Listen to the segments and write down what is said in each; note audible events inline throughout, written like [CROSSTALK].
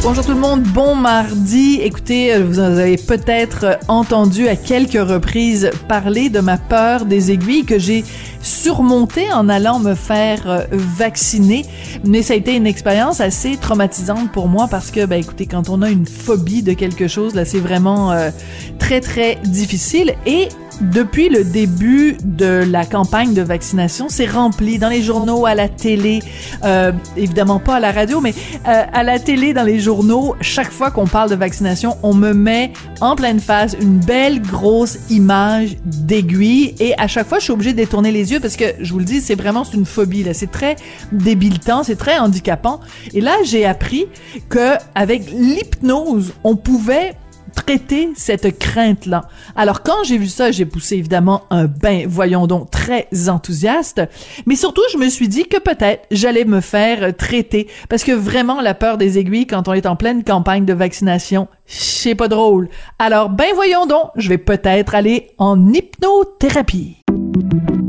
Bonjour tout le monde, bon mardi. Écoutez, euh, vous avez peut-être entendu à quelques reprises parler de ma peur des aiguilles que j'ai surmontée en allant me faire euh, vacciner. Mais ça a été une expérience assez traumatisante pour moi parce que, ben écoutez, quand on a une phobie de quelque chose, là, c'est vraiment euh, très très difficile. Et depuis le début de la campagne de vaccination, c'est rempli dans les journaux, à la télé, euh, évidemment pas à la radio, mais euh, à la télé, dans les journaux, chaque fois qu'on parle de vaccination, on me met en pleine face une belle grosse image d'aiguille et à chaque fois, je suis obligée de détourner les yeux parce que, je vous le dis, c'est vraiment une phobie, là. C'est très débilitant, c'est très handicapant. Et là, j'ai appris que avec l'hypnose, on pouvait traiter cette crainte-là. Alors quand j'ai vu ça, j'ai poussé évidemment un bain, voyons donc, très enthousiaste, mais surtout je me suis dit que peut-être j'allais me faire traiter, parce que vraiment la peur des aiguilles quand on est en pleine campagne de vaccination, c'est pas drôle. Alors ben voyons donc, je vais peut-être aller en hypnothérapie.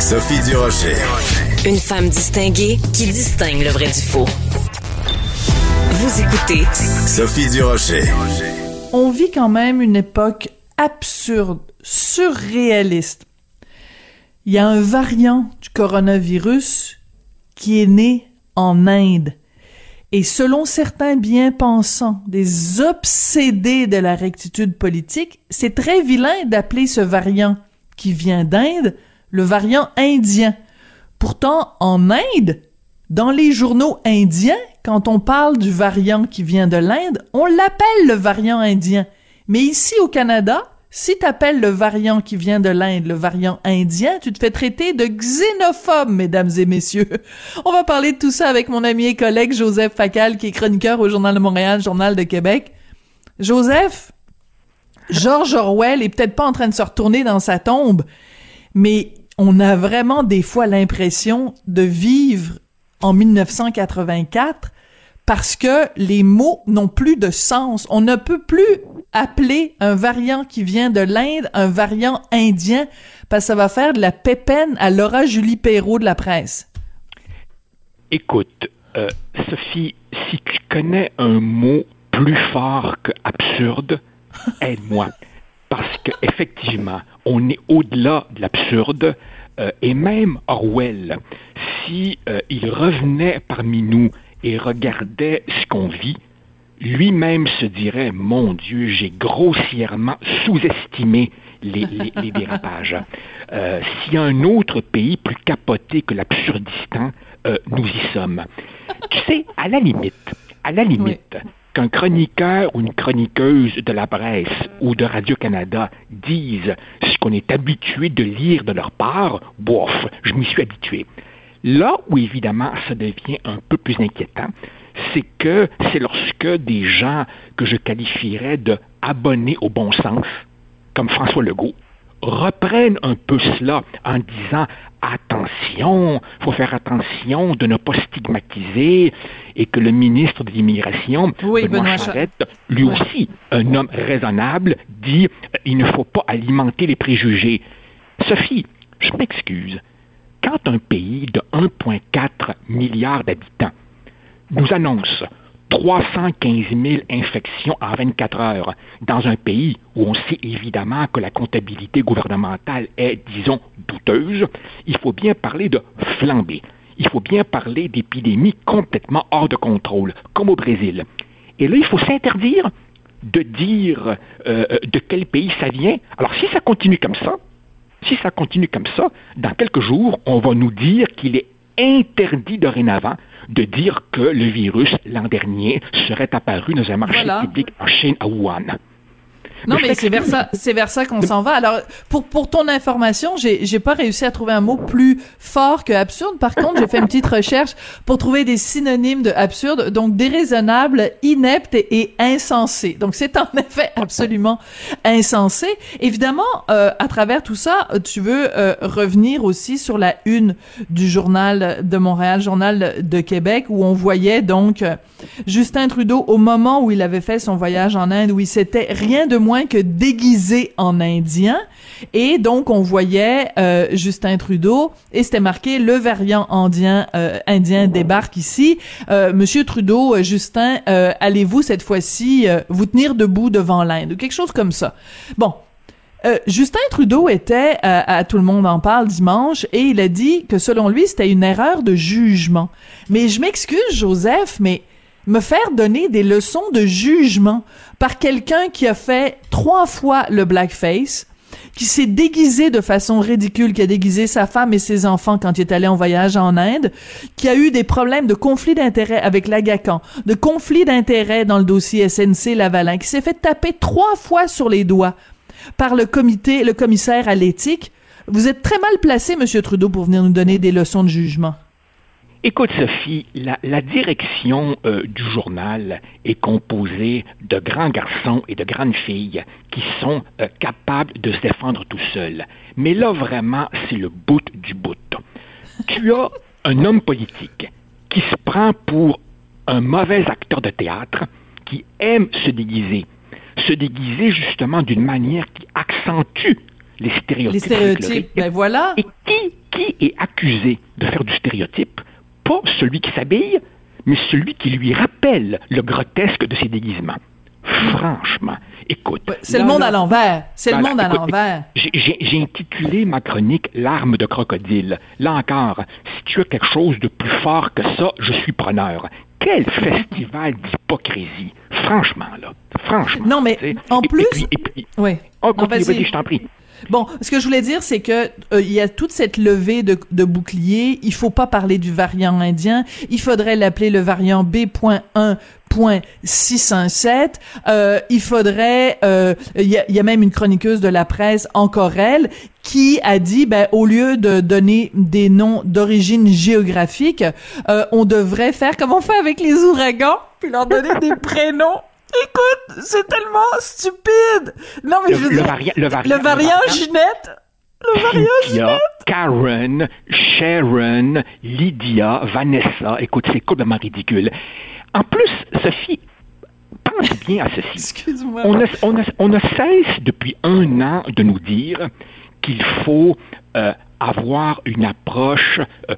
Sophie Durocher. Une femme distinguée qui distingue le vrai du faux. Vous écoutez Sophie Durocher. On vit quand même une époque absurde, surréaliste. Il y a un variant du coronavirus qui est né en Inde. Et selon certains bien-pensants, des obsédés de la rectitude politique, c'est très vilain d'appeler ce variant qui vient d'Inde le variant indien. Pourtant, en Inde, dans les journaux indiens, quand on parle du variant qui vient de l'Inde, on l'appelle le variant indien. Mais ici au Canada, si t'appelles le variant qui vient de l'Inde le variant indien, tu te fais traiter de xénophobe, mesdames et messieurs. On va parler de tout ça avec mon ami et collègue Joseph Facal, qui est chroniqueur au Journal de Montréal, Journal de Québec. Joseph, George Orwell est peut-être pas en train de se retourner dans sa tombe, mais on a vraiment des fois l'impression de vivre en 1984 parce que les mots n'ont plus de sens. On ne peut plus appeler un variant qui vient de l'Inde un variant indien parce que ça va faire de la pépène à Laura Julie Perrault de la presse. Écoute, euh, Sophie, si tu connais un mot plus fort que absurde, aide-moi. [LAUGHS] Parce qu'effectivement, on est au-delà de l'absurde. Euh, et même Orwell, si euh, il revenait parmi nous et regardait ce qu'on vit, lui-même se dirait Mon Dieu, j'ai grossièrement sous-estimé les, les, les dérapages. Euh, S'il y a un autre pays plus capoté que l'Absurdistan, euh, nous y sommes. Tu sais, à la limite, à la limite, qu'un chroniqueur ou une chroniqueuse de la presse ou de Radio-Canada dise ce qu'on est habitué de lire de leur part, bof, je m'y suis habitué. Là où évidemment ça devient un peu plus inquiétant, c'est que c'est lorsque des gens que je qualifierais de abonnés au bon sens, comme François Legault, reprennent un peu cela en disant attention, faut faire attention de ne pas stigmatiser et que le ministre de l'immigration, Oui, Benoît Benoît Charette, lui aussi, un homme raisonnable, dit il ne faut pas alimenter les préjugés. Sophie, je m'excuse, quand un pays de 1,4 milliard d'habitants nous annonce 315 000 infections en 24 heures dans un pays où on sait évidemment que la comptabilité gouvernementale est, disons, douteuse, il faut bien parler de flambée. Il faut bien parler d'épidémies complètement hors de contrôle, comme au Brésil. Et là, il faut s'interdire de dire euh, de quel pays ça vient. Alors, si ça continue comme ça, si ça continue comme ça, dans quelques jours, on va nous dire qu'il est interdit dorénavant de dire que le virus, l'an dernier, serait apparu dans un marché public en Chine, à Wuhan. Non, mais c'est vers ça, c'est vers ça qu'on s'en va. Alors, pour pour ton information, j'ai j'ai pas réussi à trouver un mot plus fort que absurde. Par contre, j'ai fait une petite recherche pour trouver des synonymes de absurde. Donc, déraisonnable, inepte et, insensé. Donc, c'est en effet absolument insensé. Évidemment, euh, à travers tout ça, tu veux euh, revenir aussi sur la une du journal de Montréal, journal de Québec, où on voyait donc Justin Trudeau au moment où il avait fait son voyage en Inde, où il s'était rien de moins que déguisé en indien. Et donc, on voyait euh, Justin Trudeau, et c'était marqué « Le variant indien, euh, indien débarque ici. Euh, Monsieur Trudeau, Justin, allez-vous cette fois-ci vous tenir debout devant l'Inde ?» ou quelque chose comme ça? Bon, Justin Trudeau était à Tout le monde en parle dimanche et il a dit que selon lui, c'était une erreur de jugement. Mais je m'excuse, Joseph, mais me faire donner des leçons de jugement par quelqu'un qui a fait trois fois le blackface, qui s'est déguisé de façon ridicule, qui a déguisé sa femme et ses enfants quand il est allé en voyage en Inde, qui a eu des problèmes de conflit d'intérêt avec l'Agacan, de conflit d'intérêt dans le dossier SNC Lavalin, qui s'est fait taper trois fois sur les doigts par le comité, le commissaire à l'éthique. Vous êtes très mal placé, Monsieur Trudeau, pour venir nous donner des leçons de jugement. Écoute, Sophie, la, direction euh, du journal est composée de grands garçons et de grandes filles qui sont euh, capables de se défendre tout seuls. Mais là, vraiment, c'est le bout du bout. Tu as un homme politique qui se prend pour un mauvais acteur de théâtre, qui aime se déguiser. Se déguiser justement d'une manière qui accentue les stéréotypes. Les stéréotypes, ben voilà. Et qui, qui est accusé de faire du stéréotype? Pas celui qui s'habille, mais celui qui lui rappelle le grotesque de ses déguisements. Franchement, écoute. C'est le monde à l'envers. C'est le monde à l'envers. J'ai intitulé ma chronique L'arme de crocodile. Là encore, si tu as quelque chose de plus fort que ça, je suis preneur. Quel festival d'hypocrisie. Franchement, là. Franchement. Non, mais en plus. oui. Oh, je t'en prie. Bon, ce que je voulais dire, c'est que euh, il y a toute cette levée de, de boucliers. Il faut pas parler du variant indien. Il faudrait l'appeler le variant B.1.617. Euh, il faudrait, euh, il, y a, y, a, même une chroniqueuse de la presse, encore elle, qui a dit, ben, au lieu de donner des noms d'origine géographique, euh, on devrait faire comme on fait avec les ouragans, puis leur donner des [LAUGHS] prénoms Écoute, c'est tellement stupide. Non, mais le, je veux le, dire, le, variant, le variant Ginette. Le variant Ginette. Karen, Sharon, Lydia, Vanessa. Écoute, c'est complètement ridicule. En plus, Sophie, pense bien à ceci. Excuse-moi. On, on, on ne cesse depuis un an de nous dire qu'il faut euh, avoir une approche euh,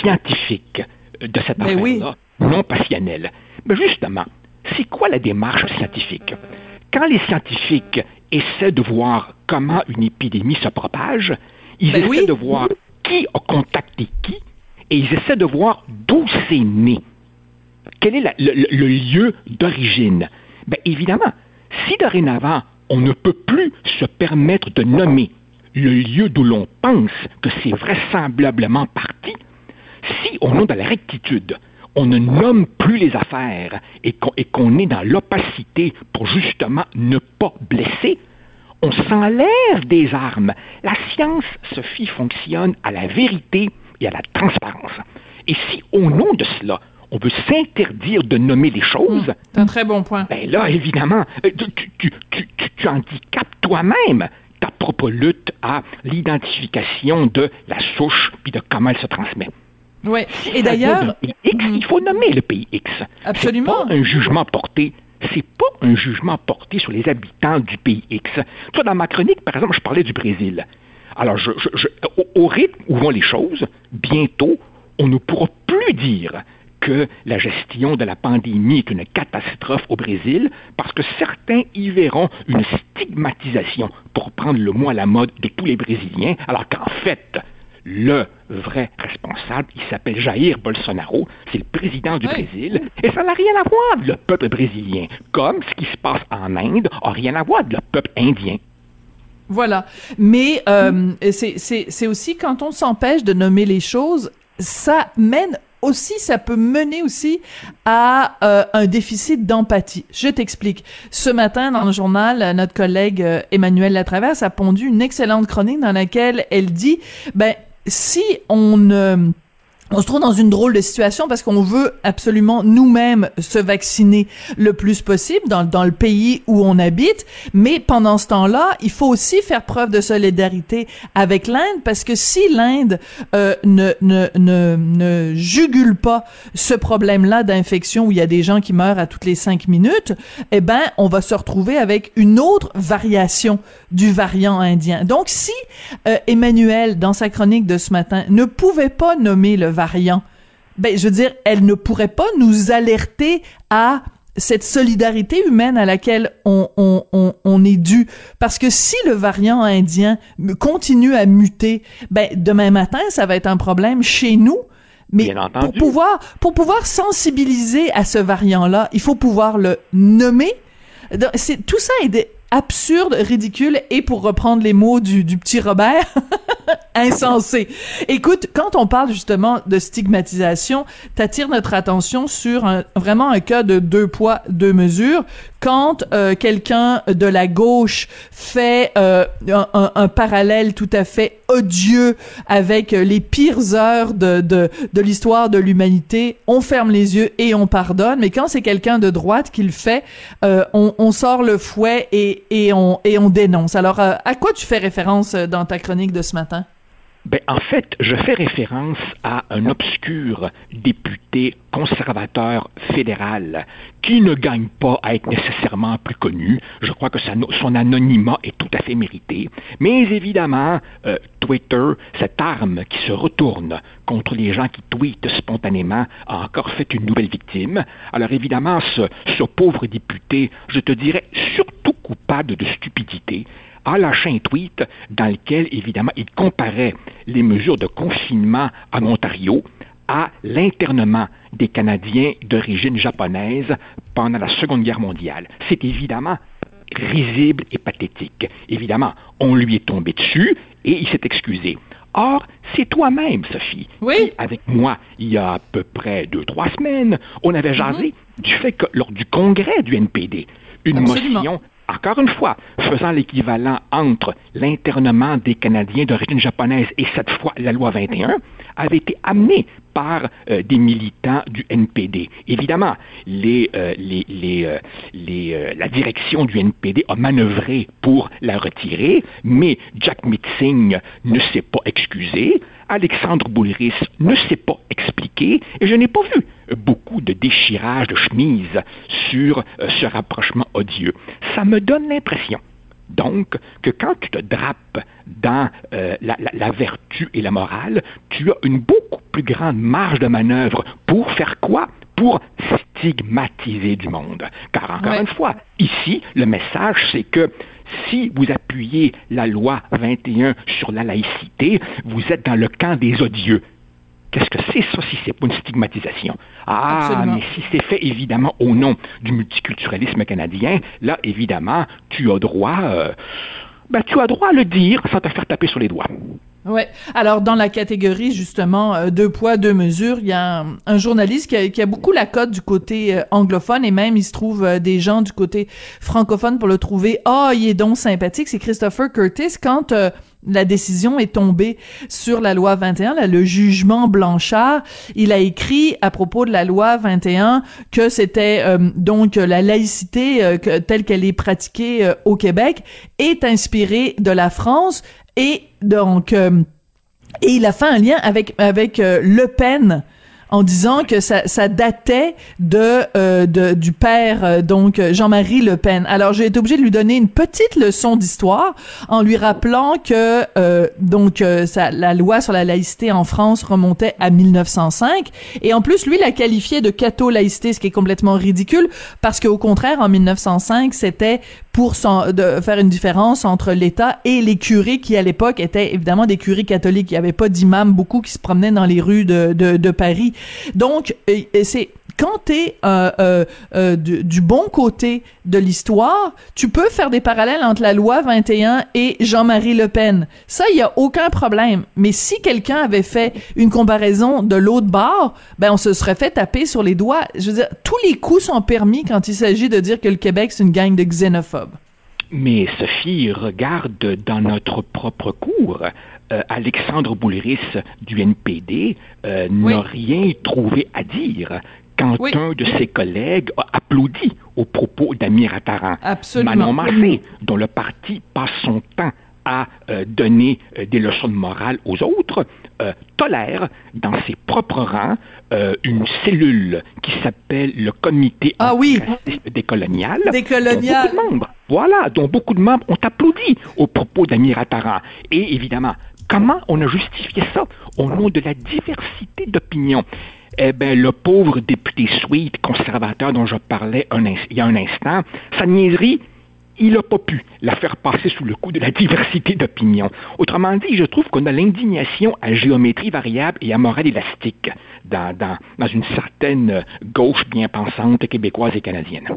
scientifique de cette affaire-là, oui. non passionnelle. Mais justement, c'est quoi la démarche scientifique? Quand les scientifiques essaient de voir comment une épidémie se propage, ils ben essaient oui. de voir qui a contacté qui et ils essaient de voir d'où c'est né. Quel est la, le, le, lieu d'origine? Bien évidemment, si dorénavant on ne peut plus se permettre de nommer le lieu d'où l'on pense que c'est vraisemblablement parti, si on est dans la rectitude, on ne nomme plus les affaires et qu'on est dans l'opacité pour justement ne pas blesser, on s'enlève des armes. La science, Sophie, fonctionne à la vérité et à la transparence. Et si au nom de cela, on veut s'interdire de nommer les choses. Mmh, c'est un très bon point. Ben là, évidemment, euh, tu, tu, tu, tu handicapes toi-même ta propre lutte à l'identification de la souche puis de comment elle se transmet. Oui. Et d'ailleurs, il faut nommer le pays X. Absolument. Pas un jugement porté. C'est pas un jugement porté sur les habitants du pays X. Toi, dans ma chronique, par exemple, je parlais du Brésil. Alors, je, au, rythme où vont les choses, bientôt, on ne pourra plus dire que la gestion de la pandémie est une catastrophe au Brésil parce que certains y verront une stigmatisation, pour prendre le mot à la mode de tous les Brésiliens, alors qu'en fait, le vrai responsable, il s'appelle Jair Bolsonaro, c'est le président du Brésil, et ça n'a rien à voir avec le peuple brésilien, comme ce qui se passe en Inde n'a rien à voir avec le peuple indien. Voilà. Mais euh, c'est aussi quand on s'empêche de nommer les choses, ça mène aussi, ça peut mener aussi à euh, un déficit d'empathie. Je t'explique. Ce matin, dans le journal, notre collègue euh, Emmanuel Latraverse a pondu une excellente chronique dans laquelle elle dit, ben, si on on se trouve dans une drôle de situation parce qu'on veut absolument nous-mêmes se vacciner le plus possible dans, dans le pays où on habite, mais pendant ce temps-là, il faut aussi faire preuve de solidarité avec l'Inde parce que si l'Inde euh, ne, ne, ne, ne jugule pas ce problème-là d'infection où il y a des gens qui meurent à toutes les cinq minutes, eh ben, on va se retrouver avec une autre variation du variant indien. Donc, si euh, Emmanuel, dans sa chronique de ce matin, ne pouvait pas nommer le variant, ben, je veux dire, elle ne pourrait pas nous alerter à cette solidarité humaine à laquelle on, on, on, on, est dû. Parce que si le variant indien continue à muter, ben, demain matin, ça va être un problème chez nous. Mais pour pouvoir, pour pouvoir sensibiliser à ce variant-là, il faut pouvoir le nommer. C'est, tout ça est absurde, ridicule et pour reprendre les mots du, du petit Robert, [LAUGHS] [LAUGHS] insensé. Écoute, quand on parle justement de stigmatisation, t'attires notre attention sur un, vraiment un cas de deux poids, deux mesures. Quand euh, quelqu'un de la gauche fait euh, un, un, parallèle tout à fait odieux avec les pires heures de, de, de l'histoire de l'humanité, on ferme les yeux et on pardonne. Mais quand c'est quelqu'un de droite qui le fait, euh, on, on, sort le fouet et, et, on, et on dénonce. Alors, à quoi tu fais référence dans ta chronique de ce matin? Ben, en fait, je fais référence à un obscur député conservateur fédéral qui ne gagne pas à être nécessairement plus connu. Je crois que son anonymat est tout à fait mérité. Mais évidemment, euh, Twitter, cette arme qui se retourne contre les gens qui tweetent spontanément, a encore fait une nouvelle victime. Alors évidemment, ce, ce pauvre député, je te dirais, surtout coupable de stupidité, a lâché un tweet dans lequel, évidemment, il comparait les mesures de confinement en Ontario à l'internement des Canadiens d'origine japonaise pendant la Seconde Guerre mondiale. C'est évidemment risible et pathétique. Évidemment, on lui est tombé dessus et il s'est excusé. Or, c'est toi-même, Sophie, oui. qui, avec moi, il y a à peu près deux, trois semaines, on avait jasé mm-hmm. du fait que lors du congrès du NPD, une motion encore une fois, faisant l'équivalent entre l'internement des Canadiens d'origine japonaise et cette fois la loi 21, avait été amenée par euh, des militants du NPD. Évidemment, euh, euh, la direction du NPD a manœuvré pour la retirer, mais Jack Mitzing ne s'est pas excusé, Alexandre Boulris ne s'est pas expliqué, et je n'ai pas vu beaucoup de déchirage de chemise sur ce rapprochement odieux. Ça me donne l'impression donc, que quand tu te drapes dans euh, la, vertu et la morale, tu as une beaucoup plus grande marge de manœuvre pour faire quoi? Pour stigmatiser du monde. Car encore une fois, ici, le message, c'est que si vous appuyez la loi 21 sur la laïcité, vous êtes dans le camp des odieux. Qu'est-ce que c'est ça si c'est pas une stigmatisation? Ah, mais si c'est fait évidemment au nom du multiculturalisme canadien, là, évidemment, tu as droit, euh, ben, tu as droit à le dire sans te faire taper sur les doigts. Ouais. Alors dans la catégorie justement euh, deux poids deux mesures, il y a un, journaliste qui a, qui a, beaucoup la cote du côté euh, anglophone et même il se trouve euh, des gens du côté francophone pour le trouver. Ah, oh, il est donc sympathique. C'est Christopher Curtis quand la décision est tombée sur la loi 21, là, le jugement Blanchard. Il a écrit à propos de la loi 21 que c'était donc la laïcité telle qu'elle est pratiquée au Québec est inspirée de la France et donc, euh, et il a fait un lien avec avec euh, Le Pen. En disant que ça, ça datait de, euh, de du père euh, donc Jean-Marie Le Pen. Alors j'ai été obligée de lui donner une petite leçon d'histoire en lui rappelant que euh, donc ça, la loi sur la laïcité en France remontait à 1905 et en plus lui la qualifiait de catho-laïcité, ce qui est complètement ridicule parce qu'au contraire en 1905 c'était pour de faire une différence entre l'État et les curés qui à l'époque étaient évidemment des curés catholiques. Il n'y avait pas d'imams beaucoup qui se promenaient dans les rues de, de, de Paris. Donc c'est quand tu es euh, euh, euh, du, du, bon côté de l'histoire, tu peux faire des parallèles entre la loi 21 et Jean-Marie Le Pen. Ça, il y a aucun problème. Mais si quelqu'un avait fait une comparaison de l'autre bord, ben on se serait fait taper sur les doigts. Je veux dire, tous les coups sont permis quand il s'agit de dire que le Québec c'est une gang de xénophobes. Mais Sophie, regarde dans notre propre cours. Euh, Alexandre Boulris du NPD euh, n'a rien trouvé à dire quand un de ses collègues a applaudi au propos d'Amir Attaran. Manon Massé, dont le parti passe son temps à euh, donner des leçons de morale aux autres, tolère dans ses propres rangs une cellule qui s'appelle le comité ah, oui. décolonial. Décolonial. membres, voilà, dont beaucoup de membres ont applaudi au propos d'Amir Attaran. Et évidemment, Comment on a justifié ça au nom de la diversité d'opinions? Eh bien, le pauvre député Sweet, conservateur dont je parlais il y a un instant, sa niaiserie, il n'a pas pu la faire passer sous le coup de la diversité d'opinions. Autrement dit, je trouve qu'on a l'indignation à géométrie variable et à morale élastique dans, dans une certaine gauche bien pensante québécoise et canadienne.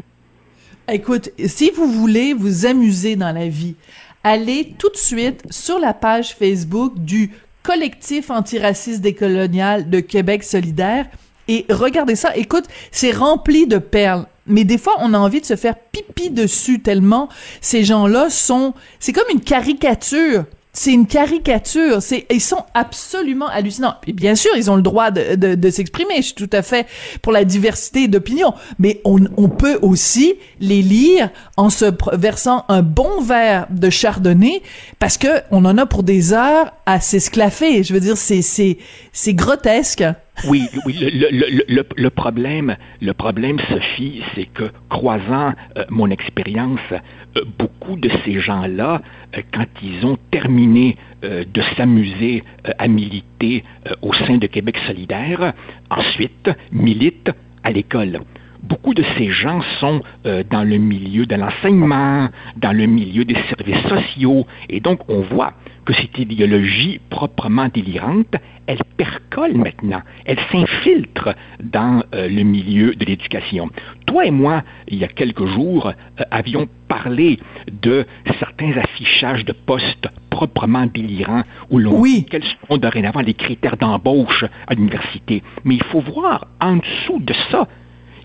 Écoute, si vous voulez vous amuser dans la vie, allez tout de suite sur la page Facebook du collectif antiraciste décolonial de Québec solidaire et regardez ça. Écoute, c'est rempli de perles. Mais des fois, on a envie de se faire pipi dessus tellement ces gens-là sont, c'est comme une caricature c'est une caricature. C'est, ils sont absolument hallucinants. Et bien sûr, ils ont le droit de, de, de s'exprimer. Je suis tout à fait pour la diversité d'opinion. Mais on, on, peut aussi les lire en se versant un bon verre de chardonnay parce que on en a pour des heures à s'esclaffer. Je veux dire, c'est, c'est, c'est grotesque. Oui, oui. Le, le, le, problème, le problème, Sophie, c'est que croisant euh, mon expérience, euh, beaucoup de ces gens-là, euh, quand ils ont terminé de s'amuser à militer au sein de Québec solidaire, ensuite militent à l'école beaucoup de ces gens sont dans le milieu de l'enseignement, dans le milieu des services sociaux, et donc on voit que cette idéologie proprement délirante, elle percole maintenant, elle s'infiltre dans euh, le milieu de l'éducation. Toi et moi, il y a quelques jours, euh, avions parlé de certains affichages de postes proprement délirants où l'on oui. quels sont dorénavant les critères d'embauche à l'université. Mais il faut voir en dessous de ça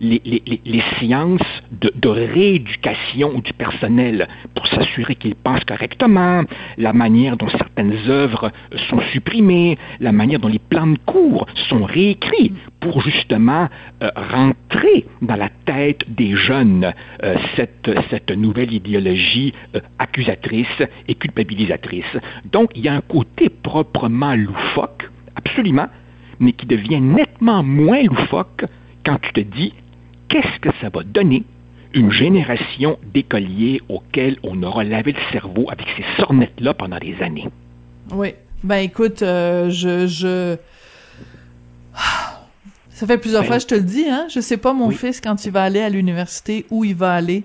les, les, séances de, de, rééducation du personnel pour s'assurer qu'ils pensent correctement, la manière dont certaines œuvres sont supprimées, la manière dont les plans de cours sont réécrits pour justement euh, rentrer dans la tête des jeunes euh, cette, cette nouvelle idéologie euh, accusatrice et culpabilisatrice. Donc il y a un côté proprement loufoque, absolument, mais qui devient nettement moins loufoque quand tu te dis qu'est-ce que ça va donner une génération d'écoliers auxquels on aura lavé le cerveau avec ces sornettes-là pendant des années? Oui. Ben écoute, euh, je, je... Ça fait plusieurs ben fois, je te le dis, hein. Je sais pas mon fils quand il va aller à l'université où il va aller.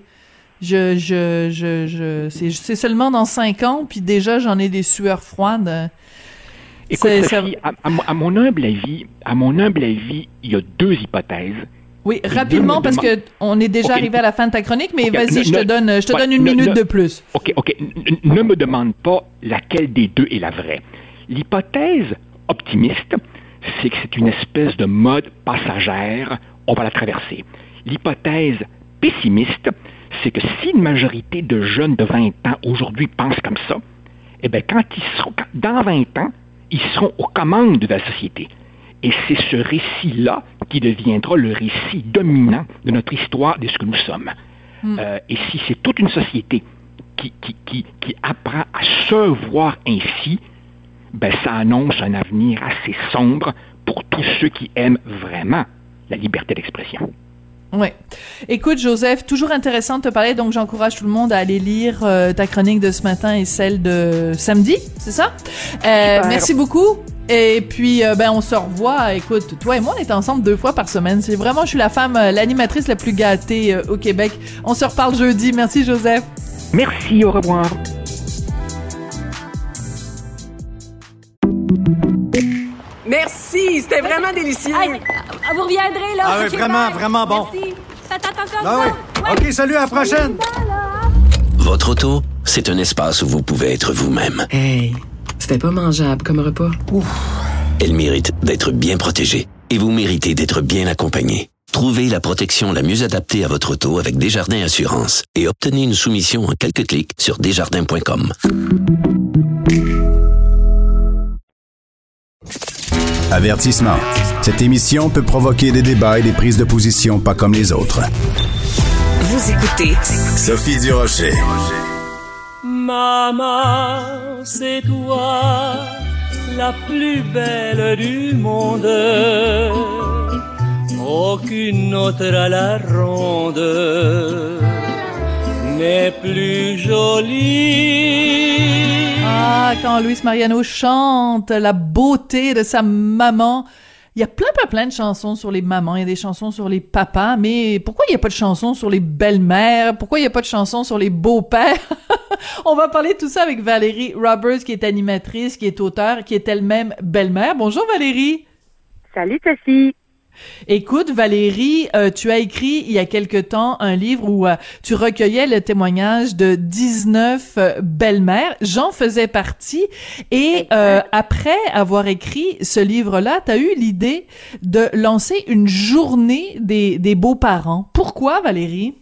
Je, je, je, je, c'est seulement dans cinq ans, puis déjà j'en ai des sueurs froides. Écoute, Sophie, à, à, mon humble avis, à mon humble avis, il y a deux hypothèses oui, rapidement, parce que on est déjà arrivé à la fin de ta chronique, mais vas-y, je te donne, je te donne une minute de plus. OK, OK. Ne me demande pas laquelle des deux est la vraie. L'hypothèse optimiste, c'est que c'est une espèce de mode passagère, on va la traverser. L'hypothèse pessimiste, c'est que si une majorité de jeunes de 20 ans aujourd'hui pensent comme ça, eh bien, quand ils seront, dans 20 ans, ils seront aux commandes de la société. Et c'est ce récit-là qui deviendra le récit dominant de notre histoire, de ce que nous sommes. Hmm. Euh, et si c'est toute une société qui, qui, qui, apprend à se voir ainsi, ben, ça annonce un avenir assez sombre pour tous ceux qui aiment vraiment la liberté d'expression. Oui. Écoute, Joseph, toujours intéressant de te parler, donc j'encourage tout le monde à aller lire euh, ta chronique de ce matin et celle de samedi, c'est ça? Euh, merci beaucoup. Et puis, euh, ben, on se revoit. Écoute, toi et moi, on est ensemble deux fois par semaine. C'est vraiment, je suis la femme, l'animatrice la plus gâtée au Québec. On se reparle jeudi. Merci, Joseph. Merci, au revoir. Merci, c'était vraiment délicieux. vous reviendrez, là. Ah oui, vraiment, vraiment bon. Merci. Faites attention ah oui. OK, salut, à la prochaine. Votre auto, c'est un espace où vous pouvez être vous-même. Hey, c'était pas mangeable comme repas. Ouf. Elle mérite d'être bien protégée et vous méritez d'être bien accompagné. Trouvez la protection la mieux adaptée à votre auto avec Desjardins Assurance et obtenez une soumission en quelques clics sur desjardins.com. Avertissement. Cette émission peut provoquer des débats et des prises de position pas comme les autres. Vous écoutez Sophie Durocher. Maman, c'est toi la plus belle du monde. Aucune autre à la ronde n'est plus jolie. Ah, quand Luis Mariano chante la beauté de sa maman. Il y a plein, plein, plein de chansons sur les mamans, il y a des chansons sur les papas, mais pourquoi il n'y a pas de chansons sur les belles-mères? Pourquoi il n'y a pas de chansons sur les beaux-pères? [LAUGHS] On va parler de tout ça avec Valérie Roberts, qui est animatrice, qui est auteure, qui est elle-même belle-mère. Bonjour Valérie! Salut Sophie! Écoute, Valérie, euh, tu as écrit il y a quelque temps un livre où euh, tu recueillais le témoignage de 19 euh, belles-mères. J'en faisais partie. Et après avoir écrit ce livre-là, tu as eu l'idée de lancer une journée des, des beaux-parents. Pourquoi, Valérie?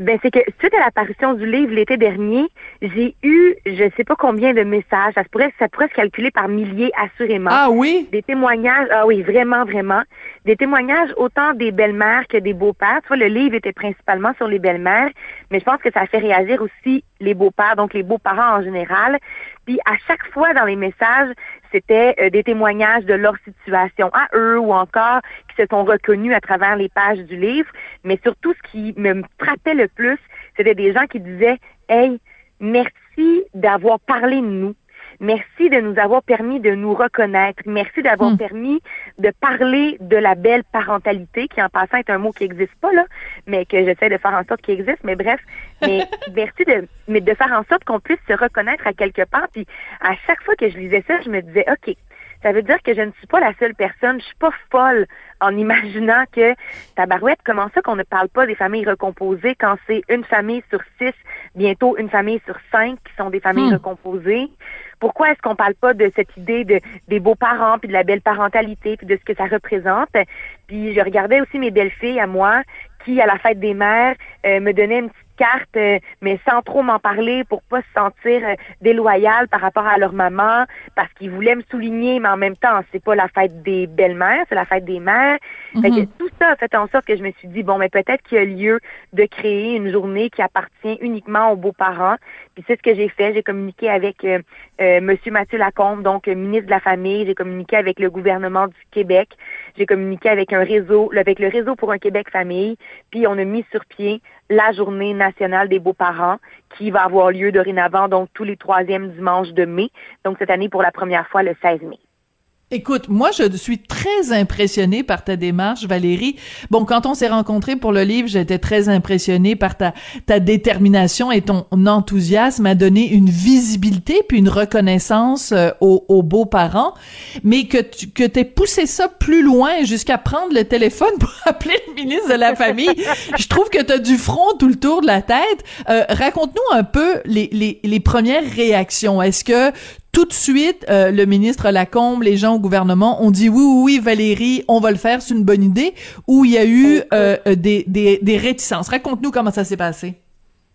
Ben, c'est que suite à l'apparition du livre l'été dernier, j'ai eu je sais pas combien de messages. Ça pourrait, ça pourrait se calculer par milliers assurément. Ah oui? Des témoignages. Ah oui, vraiment, vraiment. Des témoignages autant des belles-mères que des beaux-pères. Tu vois, le livre était principalement sur les belles-mères, mais je pense que ça a fait réagir aussi les beaux-pères, donc les beaux-parents en général. Puis à chaque fois dans les messages, c'était euh, des témoignages de leur situation à eux ou encore qui se sont reconnus à travers les pages du livre. Mais surtout, ce qui me frappait le plus, c'était des gens qui disaient, hey, merci d'avoir parlé de nous. Merci de nous avoir permis de nous reconnaître. Merci d'avoir hmm. permis de parler de la belle parentalité, qui en passant est un mot qui n'existe pas, là, mais que j'essaie de faire en sorte qu'il existe. Mais bref, mais [LAUGHS] merci de, mais de faire en sorte qu'on puisse se reconnaître à quelque part. Puis à chaque fois que je lisais ça, je me disais, OK, ça veut dire que je ne suis pas la seule personne. Je suis pas folle en imaginant que tabarouette, comment ça qu'on ne parle pas des familles recomposées quand c'est une famille sur six, bientôt une famille sur cinq qui sont des familles hmm. recomposées? Pourquoi est-ce qu'on parle pas de cette idée de des beaux-parents puis de la belle parentalité puis de ce que ça représente? Puis je regardais aussi mes belles-filles à moi qui à la fête des mères euh, me donnaient une petite carte, euh, mais sans trop m'en parler pour pas se sentir euh, déloyal par rapport à leur maman, parce qu'ils voulaient me souligner, mais en même temps, c'est pas la fête des belles-mères, c'est la fête des mères. Mhm. tout ça a fait en sorte que je me suis dit, bon, mais peut-être qu'il y a lieu de créer une journée qui appartient uniquement aux beaux-parents. Puis c'est ce que j'ai fait. J'ai communiqué avec euh, Monsieur Mathieu Lacombe, donc ministre de la Famille. J'ai communiqué avec le gouvernement du Québec. J'ai communiqué avec un réseau, avec le réseau pour un Québec Famille. Puis on a mis sur pied la journée nationale des beaux-parents qui va avoir lieu dorénavant donc tous les troisièmes dimanches de mai. Donc cette année pour la première fois le 16 mai. Écoute, moi, je suis très impressionnée par ta démarche, Valérie. Bon, quand on s'est rencontrés pour le livre, j'étais très impressionnée par ta, ta détermination et ton enthousiasme à donner une visibilité puis une reconnaissance euh, aux, beaux-parents, mais que tu que t'aies poussé ça plus loin jusqu'à prendre le téléphone pour [LAUGHS] appeler le ministre de la Famille. je trouve que tu as du front tout le tour de la tête. Euh, raconte-nous un peu les, les, les premières réactions. Est-ce que tout de suite, euh, le ministre Lacombe, les gens au gouvernement ont dit oui, oui, oui, Valérie, on va le faire, c'est une bonne idée, ou il y a eu euh, des, des, des réticences. Raconte-nous comment ça s'est passé.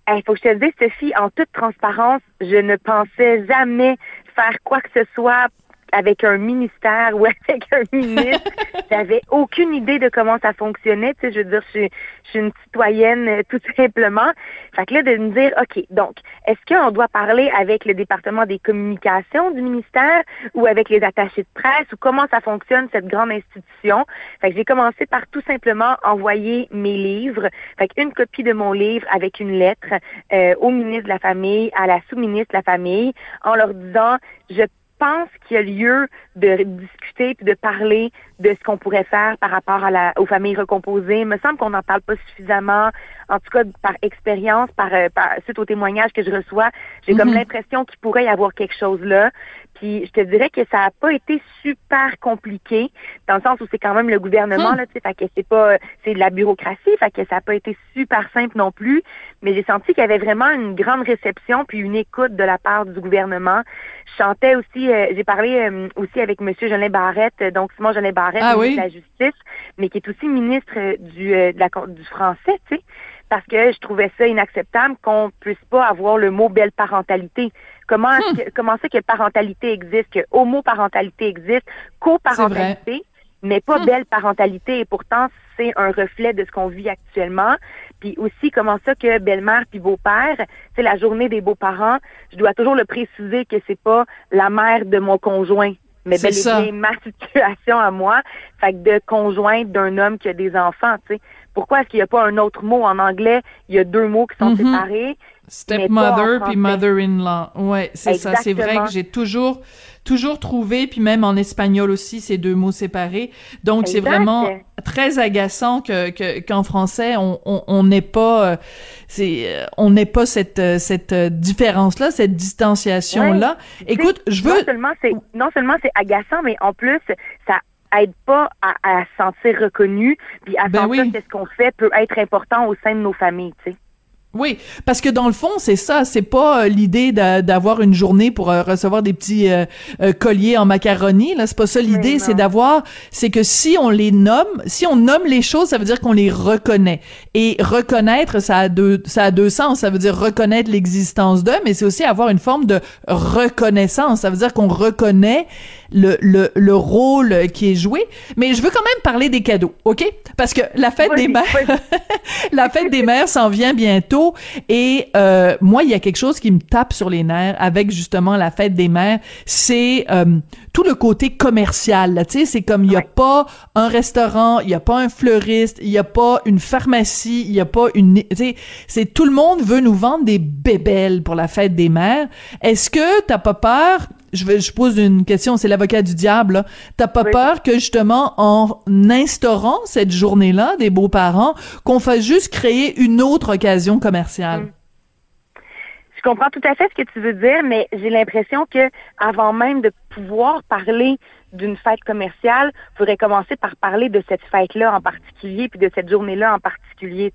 Il faut que je te dise, Sophie, en toute transparence, je ne pensais jamais faire quoi que ce soit avec un ministère ou [LAUGHS] avec un ministre. [LAUGHS] J'avais aucune idée de comment ça fonctionnait. Tu sais, je veux dire, je suis, je suis une citoyenne euh, tout [LAUGHS] simplement. Fait que là, de me dire, OK, donc, est-ce qu'on doit parler avec le département des communications du ministère ou avec les attachés de presse ou comment ça fonctionne, cette grande institution? Fait que j'ai commencé par tout simplement envoyer mes livres. Fait qu'une copie de mon livre avec une lettre euh, au ministre de la Famille, à la sous-ministre de la Famille, en leur disant, je pense qu'il y a lieu de discuter puis de parler de ce qu'on pourrait faire par rapport à la, aux familles recomposées. Il me semble qu'on n'en parle pas suffisamment, en tout cas par expérience, par, euh, par suite aux témoignages que je reçois. J'ai comme Mhm. l'impression qu'il pourrait y avoir quelque chose là. Puis je te dirais que ça n'a pas été super compliqué, dans le sens où c'est quand même le gouvernement, Hmm. là, tu sais, fait que c'est pas c'est de la bureaucratie, fait que ça n'a pas été super simple non plus. Mais j'ai senti qu'il y avait vraiment une grande réception puis une écoute de la part du gouvernement. Je chantais aussi, euh, j'ai parlé euh, aussi avec Monsieur Jolin Barrette, donc Simon Jolin Barrette, Ah oui? de la Justice, mais qui est aussi ministre euh, du, euh, de la, con- du français, tu sais, parce que je trouvais ça inacceptable qu'on puisse pas avoir le mot belle parentalité. Comment est-ce que- comment c'est que parentalité existe, que homoparentalité existe, coparentalité, mais pas belle parentalité, et pourtant c'est un reflet de ce qu'on vit actuellement. Puis aussi, comment ça que belle-mère puis beau-père, c'est la journée des beaux-parents, je dois toujours le préciser que c'est pas la mère de mon conjoint, mais bel et bien ma [LAUGHS] situation à moi, fait que de conjointe d'un homme qui a des enfants, tu sais. Pourquoi est-ce qu'il n'y a pas un autre mot en anglais? Il y a deux mots qui sont Mhm. séparés. Stepmother puis mother-in-law. Ouais, c'est ça. C'est vrai que j'ai toujours, toujours trouvé, puis même en espagnol aussi, ces deux mots séparés. Donc, c'est vraiment très agaçant que, que- qu'en français, on, on, on n'ait pas, euh, c'est, euh, on n'ait pas cette, euh, cette différence-là, cette distanciation-là. Ouais. Écoute, je veux, Non seulement c'est, non seulement c'est agaçant, mais en plus, ça aide pas à, à se sentir reconnu, puis à Ben sentir oui. que ce qu'on fait peut être important au sein de nos familles, tu sais. Oui, parce que dans le fond, c'est ça, c'est pas euh, l'idée d'a- d'avoir une journée pour euh, recevoir des petits euh, colliers en macaroni, là, c'est pas ça l'idée, c'est d'avoir c'est que si on les nomme, si on nomme les choses, ça veut dire qu'on les reconnaît. Et reconnaître ça a deux ça a deux sens, ça veut dire reconnaître l'existence d'eux, mais c'est aussi avoir une forme de reconnaissance, ça veut dire qu'on reconnaît le, le, le rôle qui est joué, mais je veux quand même parler des cadeaux, OK? Parce que la fête des mères [LAUGHS] la fête des mères s'en vient bientôt et euh, moi il y a quelque chose qui me tape sur les nerfs avec justement la fête des mères c'est euh, tout le côté commercial là tu sais c'est comme il y a pas un restaurant il y a pas un fleuriste il y a pas une pharmacie il y a pas une tu sais c'est tout le monde veut nous vendre des bébelles pour la fête des mères. Est-ce que t'as pas peur je, vais, je pose une question, c'est l'avocat du diable. T'as pas peur que justement en instaurant cette journée-là des beaux-parents, qu'on fasse juste créer une autre occasion commerciale? Je comprends tout à fait ce que tu veux dire, mais j'ai l'impression que avant même de pouvoir parler d'une fête commerciale, il faudrait commencer par parler de cette fête-là en particulier, puis de cette journée-là en particulier.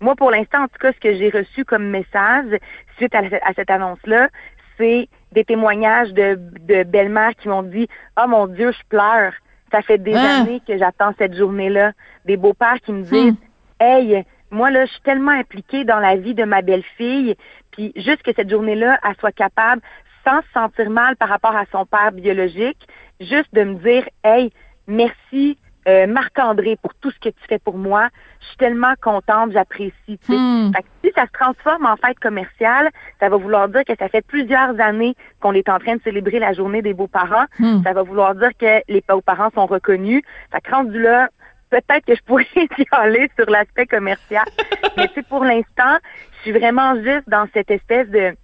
Moi, pour l'instant, en tout cas, ce que j'ai reçu comme message suite à cette annonce-là, c'est des témoignages de, de belles-mères qui m'ont dit « Oh mon Dieu, je pleure. Ça fait des Hein? années que j'attends cette journée-là. » Des beaux-pères qui me disent Hey, moi là, je suis tellement impliquée dans la vie de ma belle-fille, puis juste que cette journée-là, elle soit capable, sans se sentir mal par rapport à son père biologique, juste de me dire Hey, merci euh, Marc-André pour tout ce que tu fais pour moi. Je suis tellement contente, j'apprécie. Hmm. Si ça se transforme en fête commerciale, ça va vouloir dire que ça fait plusieurs années qu'on est en train de célébrer la journée des beaux-parents. Hmm. Ça va vouloir dire que les beaux-parents sont reconnus. Fait que rendu là, peut-être que je pourrais [LAUGHS] y aller sur l'aspect commercial. [LAUGHS] Mais tu pour l'instant, je suis vraiment juste dans cette espèce de,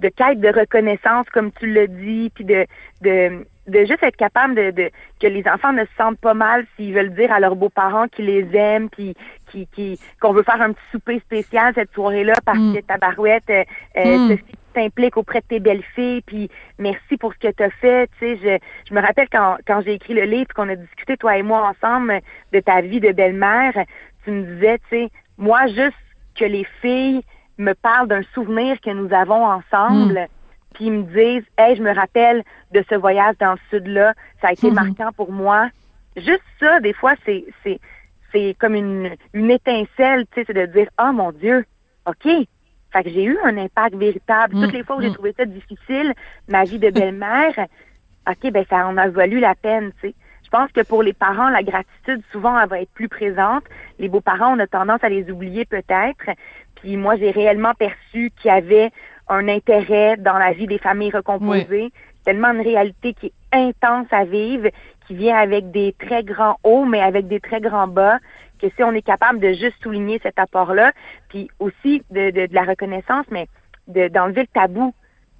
de quête de reconnaissance, comme tu l'as dit, puis de, de, de juste être capable de, de que les enfants ne se sentent pas mal s'ils veulent dire à leurs beaux-parents qu'ils les aiment, puis qui, qui, qu'on veut faire un petit souper spécial cette soirée-là parce Mm. que ta barouette, euh, euh, Mm. T'impliques auprès de tes belles-filles, puis merci pour ce que tu as fait. Tu sais, je, je me rappelle quand, quand j'ai écrit le livre, qu'on a discuté, toi et moi, ensemble, de ta vie de belle-mère, tu me disais, tu sais, moi, juste que les filles me parlent d'un souvenir que nous avons ensemble, Mm. puis ils me disent, hey, je me rappelle de ce voyage dans le sud-là, ça a été Mhm. marquant pour moi. Juste ça, des fois, c'est, c'est, c'est comme une, une étincelle, tu sais, c'est de dire, oh mon Dieu, OK. Fait que j'ai eu un impact véritable. Mm, Toutes les fois où j'ai trouvé ça difficile, ma vie de belle-mère, OK, ben ça en a valu la peine, tu sais. Je pense que pour les parents, la gratitude, souvent, elle va être plus présente. Les beaux-parents, on a tendance à les oublier peut-être. Puis moi, j'ai réellement perçu qu'il y avait un intérêt dans la vie des familles recomposées. Tellement une réalité qui est intense à vivre, qui vient avec des très grands hauts, mais avec des très grands bas, que si on est capable de juste souligner cet apport-là, puis aussi de, de, de la reconnaissance, mais de- d'enlever le tabou.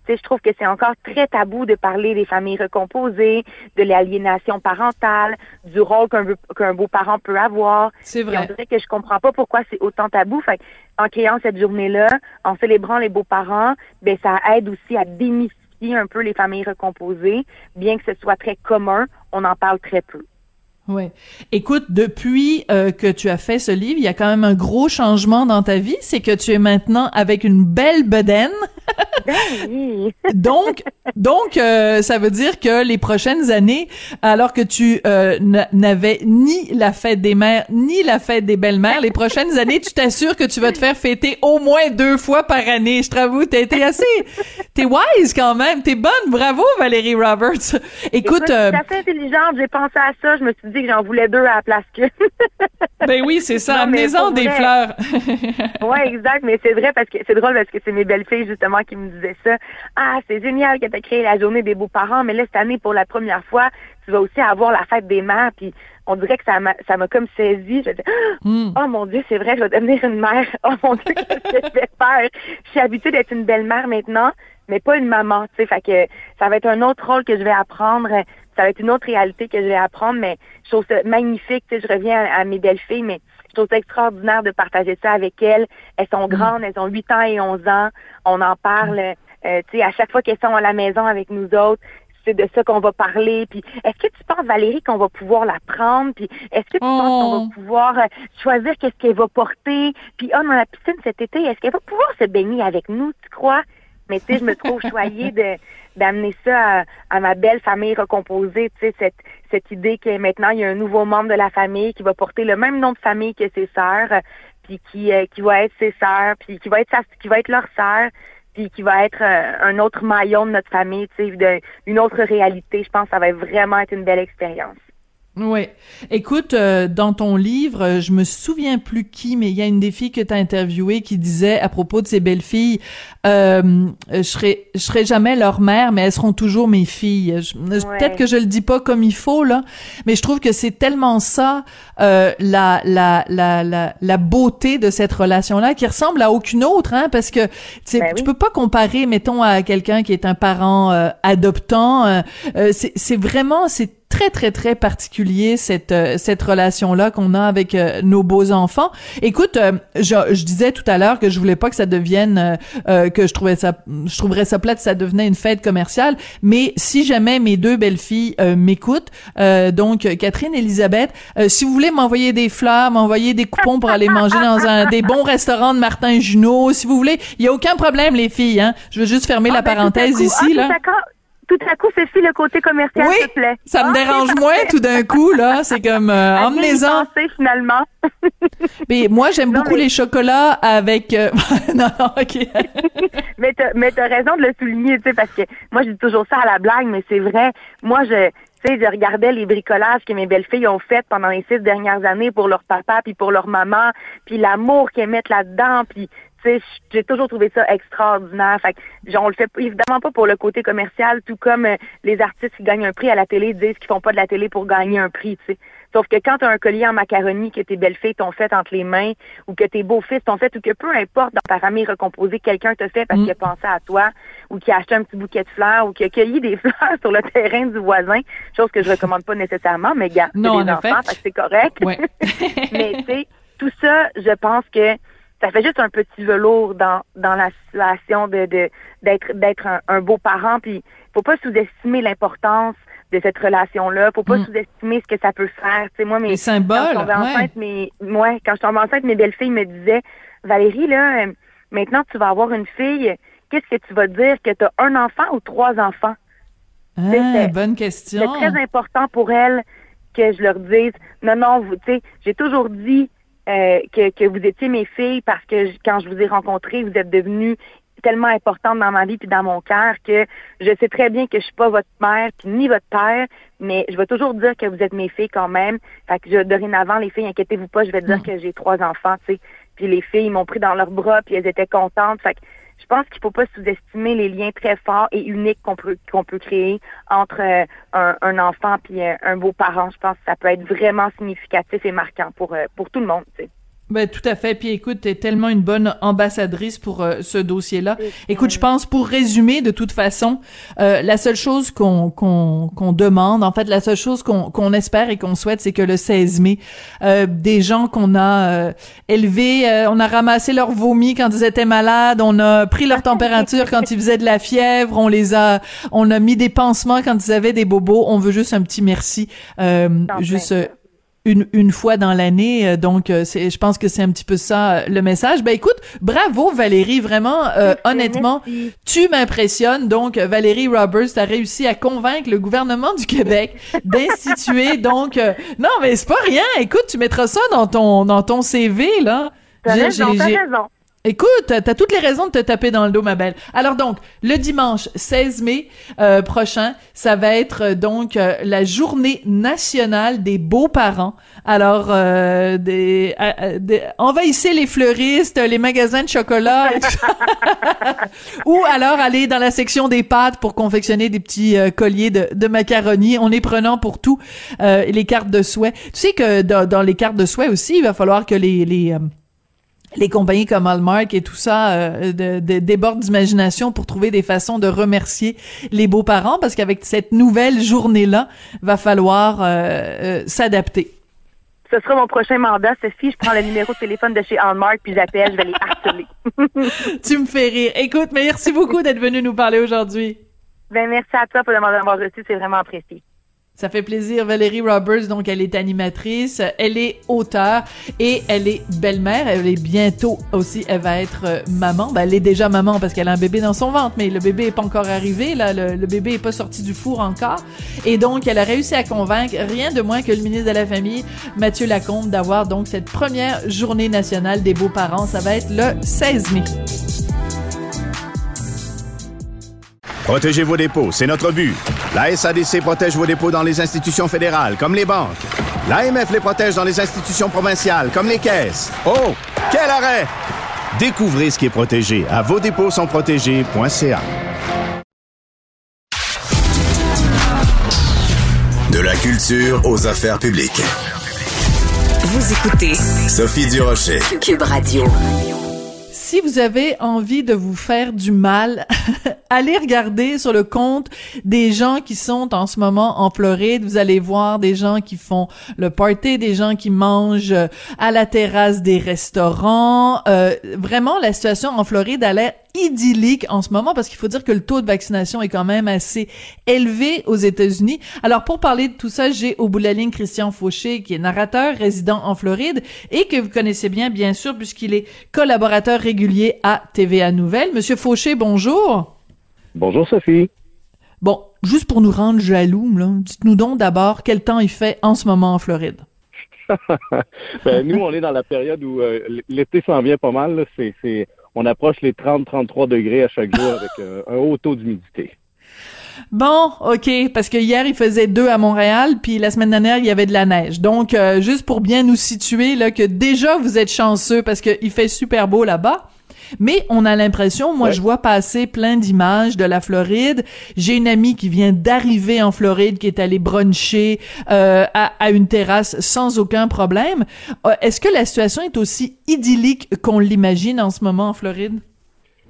Je trouve que c'est encore très tabou de parler des familles recomposées, de l'aliénation parentale, du rôle qu'un beau- qu'un beau-parent peut avoir. C'est vrai. on dirait que je comprends pas pourquoi c'est autant tabou. Fait en créant cette journée-là, en célébrant les beaux-parents, ben ça aide aussi à démystifier un peu les familles recomposées, bien que ce soit très commun, on en parle très peu. Ouais. Écoute, depuis euh, que tu as fait ce livre, il y a quand même un gros changement dans ta vie, c'est que tu es maintenant avec une belle bedaine. [LAUGHS] donc, donc, euh, ça veut dire que les prochaines années, alors que tu euh, n'avais ni la fête des mères ni la fête des belles-mères, les prochaines années, tu t'assures que tu vas te faire fêter au moins deux fois par année. Je t'avoue, t'as été assez, t'es wise quand même, t'es bonne, bravo Valérie Roberts. Écoute, euh, je suis assez intelligente, j'ai pensé à ça, je me suis dit que j'en voulais deux à la place que. [LAUGHS] ben oui, c'est ça, amenez-en des fleurs. ouais, exact, mais c'est vrai parce que c'est drôle parce que c'est mes belles-filles justement qui me disaient ça. Ah, c'est génial que tu as créé la journée des beaux-parents, mais là cette année pour la première fois, tu vas aussi avoir la fête des mères puis on dirait que ça m'a ça m'a comme saisi. Je dis, Hmm. [GASPS] oh mon dieu, c'est vrai, je vais devenir une mère. [LAUGHS] Oh mon dieu, qu'est-ce que je vais faire? Je suis habituée d'être une belle-mère maintenant, mais pas une maman, tu sais, fait que ça va être un autre rôle que je vais apprendre. Ça va être une autre réalité que je vais apprendre, mais je trouve ça magnifique. Tu sais, je reviens à, à mes belles-filles, mais je trouve ça extraordinaire de partager ça avec elles. Elles sont grandes, elles ont 8 ans et 11 ans. On en parle, euh, tu sais, à chaque fois qu'elles sont à la maison avec nous autres, c'est de ça qu'on va parler. Puis, est-ce que tu penses, Valérie, qu'on va pouvoir la prendre? Puis, est-ce que tu penses qu'on va pouvoir euh, choisir qu'est-ce qu'elle va porter? Puis, oh, dans la piscine cet été, est-ce qu'elle va pouvoir se baigner avec nous, tu crois? Mais tu sais, je me trouve choyée de d'amener ça à, à ma belle famille recomposée, tu sais, cette, cette idée que maintenant, il y a un nouveau membre de la famille qui va porter le même nom de famille que ses sœurs, puis qui, euh, qui va être ses sœurs, puis qui va être sa, qui va être leur sœur, puis qui va être euh, un autre maillon de notre famille, tu sais, de- une autre réalité. Je pense que ça va vraiment être une belle expérience. Oui. Écoute, euh, dans ton livre, euh, je me souviens plus qui, mais il y a une des filles que tu as interviewées qui disait à propos de ses belles-filles, euh, je serai je serai jamais leur mère, mais elles seront toujours mes filles. Ouais. Peut-être que je le dis pas comme il faut là, mais je trouve que c'est tellement ça euh, la, la la la la beauté de cette relation-là qui ressemble à aucune autre, hein, parce que Ben tu peux pas comparer, mettons, à quelqu'un qui est un parent euh, adoptant. euh, euh, c'est c'est vraiment c'est très très très particulier cette euh, cette relation là qu'on a avec euh, nos beaux enfants. Écoute, euh, je, je disais tout à l'heure que je voulais pas que ça devienne que je trouvais ça je trouverais ça plate si ça devenait une fête commerciale, mais si jamais mes deux belles filles euh, m'écoutent, euh, donc Catherine et Elisabeth, euh, si vous voulez m'envoyer des fleurs, m'envoyer des coupons pour aller manger dans un des bons restaurants de Martin Junot, si vous voulez, il y a aucun problème les filles hein. Je veux juste fermer la Ah, ben, parenthèse coup- ici ah, là. Tout à, coup- Sophie, le côté commercial, Oui, s'il te plaît. Ça me Ah, dérange moins tout d'un coup, là. C'est comme, euh, emmenez-en. finalement. [LAUGHS] Mais moi, j'aime beaucoup mais- les chocolats avec... euh, [LAUGHS] non, non, OK. [LAUGHS] mais t'as, mais t'as raison de le souligner, tu sais, parce que moi, je dis toujours ça à la blague, mais c'est vrai. Moi, je, tu sais, je regardais les bricolages que mes belles-filles ont fait pendant les six dernières années pour leur papa puis pour leur maman, puis l'amour qu'elles mettent là-dedans, puis j'ai toujours trouvé ça extraordinaire. Fait que, genre, on le fait évidemment pas pour le côté commercial, tout comme euh, les artistes qui gagnent un prix à la télé disent qu'ils font pas de la télé pour gagner un prix, tu sais. Sauf que quand tu as un collier en macaroni que tes belles-filles t'ont fait entre les mains, ou que tes beaux-fils t'ont fait, ou que peu importe dans ta famille recomposée, quelqu'un t'a fait parce qu'il a pensé à toi, ou qui a acheté un petit bouquet de fleurs, ou qui a cueilli des [LAUGHS] fleurs sur le terrain du voisin, chose que je recommande pas nécessairement, mais gars, c'est Non, des en enfants, fait que c'est correct. Ouais. [LAUGHS] mais tu sais, tout ça, je pense que ça fait juste un petit velours dans, dans la situation de de- d'être d'être un, un beau parent. Puis faut pas sous-estimer l'importance de cette relation-là. Faut pas Mm. sous-estimer ce que ça peut faire. Tu sais, moi, mes, Les symboles, quand je tombais ouais. enceinte, mes, ouais, quand je tombais enceinte, mes belles-filles me disaient, Valérie, là, euh, maintenant tu vas avoir une fille, qu'est-ce que tu vas dire? Que tu as un enfant ou trois enfants? Ah, c'est- bonne C'est question. très important pour elles que je leur dise non, non, vous, tu sais, j'ai toujours dit euh, que, que vous étiez mes filles parce que j- quand je vous ai rencontrées, vous êtes devenues tellement importante dans ma vie puis dans mon cœur que je sais très bien que je suis pas votre mère puis ni votre père, mais je vais toujours dire que vous êtes mes filles quand même. Fait que je, dorénavant, les filles, inquiétez-vous pas, je vais dire que j'ai trois enfants, tu sais. Puis les filles m'ont pris dans leurs bras puis elles étaient contentes. Fait que je pense qu'il faut pas sous-estimer les liens très forts et uniques qu'on peut qu'on peut créer entre euh, un, enfant puis un, un beau-parent. Je pense que ça peut être vraiment significatif et marquant pour euh, pour tout le monde. Ben, tout à fait. Puis écoute, t'es tellement une bonne ambassadrice pour euh, ce dossier-là. Écoute, je pense, pour résumer, de toute façon, euh, la seule chose qu'on qu'on qu'on demande, en fait, la seule chose qu'on qu'on espère et qu'on souhaite, c'est que le 16 mai, euh, des gens qu'on a élevés, on a ramassé leur vomi quand ils étaient malades, on a pris leur température quand ils faisaient de la fièvre, on les a, on a mis des pansements quand ils avaient des bobos. On veut juste un petit merci, juste une, une fois dans l'année. Euh, donc, euh, c'est, je pense que c'est un petit peu ça euh, le message. Ben écoute, bravo Valérie, vraiment, euh, honnêtement, tu m'impressionnes. Donc, Valérie Roberts, a réussi à convaincre le gouvernement du Québec [LAUGHS] d'instituer. donc, non, mais c'est pas rien. Écoute, tu mettras ça dans ton dans ton CV là. T'as raison, t'as raison. Écoute, t'as toutes les raisons de te taper dans le dos, ma belle. Alors donc, le dimanche 16 mai euh, prochain, ça va être euh, donc euh, la journée nationale des beaux-parents. Alors, des, des, envahissez les fleuristes, les magasins de chocolat, [LAUGHS] ou alors aller dans la section des pâtes pour confectionner des petits colliers de, de macaroni. On est prenant pour tout. les cartes de souhait. Tu sais que dans, les cartes de souhait aussi, il va falloir que les les compagnies comme Hallmark et tout ça euh, de, de, débordent d'imagination pour trouver des façons de remercier les beaux-parents parce qu'avec cette nouvelle journée-là, va falloir euh, euh, s'adapter. Ce sera mon prochain mandat, Sophie. Je prends le numéro de téléphone de chez Hallmark puis j'appelle, je vais les harceler. [LAUGHS] tu me fais rire. Écoute, merci beaucoup d'être venu nous parler aujourd'hui. Ben merci à toi pour m'avoir reçu, c'est vraiment apprécié. Ça fait plaisir. Valérie Roberts, donc elle est animatrice, elle est auteure et elle est belle-mère. Elle est bientôt aussi, elle va être euh, maman. Ben, elle est déjà maman parce qu'elle a un bébé dans son ventre, mais le bébé est pas encore arrivé. Là, le, bébé est pas sorti du four encore. Et donc, elle a réussi à convaincre rien de moins que le ministre de la Famille, Mathieu Lacombe, d'avoir donc cette première journée nationale des beaux-parents. Ça va être le 16 mai. Protégez vos dépôts, c'est notre but. La SADC protège vos dépôts dans les institutions fédérales, comme les banques. L'AMF les protège dans les institutions provinciales, comme les caisses. Oh, quel arrêt! Découvrez ce qui est protégé à vos dépôts sont protégés.ca. De la culture aux affaires publiques. Vous écoutez Sophie Durocher, Cube Radio si vous avez envie de vous faire du mal, [LAUGHS] allez regarder sur le compte des gens qui sont en ce moment en Floride. Vous allez voir des gens qui font le party, des gens qui mangent euh, à la terrasse des restaurants. Euh, vraiment, la situation en Floride a idyllique en ce moment parce qu'il faut dire que le taux de vaccination est quand même assez élevé aux États-Unis. Alors pour parler de tout ça, j'ai au bout de la ligne Christian Fauché qui est narrateur résident en Floride et que vous connaissez bien bien sûr puisqu'il est collaborateur régulier à TVA Nouvelles. Monsieur Fauché, bonjour. Bonjour Sophie. Bon, juste pour nous rendre jaloux, dites-nous donc d'abord quel temps il fait en ce moment en Floride. [LAUGHS] ben, nous, on est dans la période où euh, l'été s'en vient pas mal. C'est on approche les 30-33 degrés à chaque jour avec euh, un haut taux d'humidité. Bon, ok, parce que hier il faisait deux à Montréal, puis la semaine dernière il y avait de la neige. Donc euh, juste pour bien nous situer là que déjà vous êtes chanceux parce qu'il fait super beau là-bas. Mais on a l'impression, moi je vois passer plein d'images de la Floride. J'ai une amie qui vient d'arriver en Floride, qui est allée bruncher euh, à, une terrasse sans aucun problème. Euh, est-ce que la situation est aussi idyllique qu'on l'imagine en ce moment en Floride?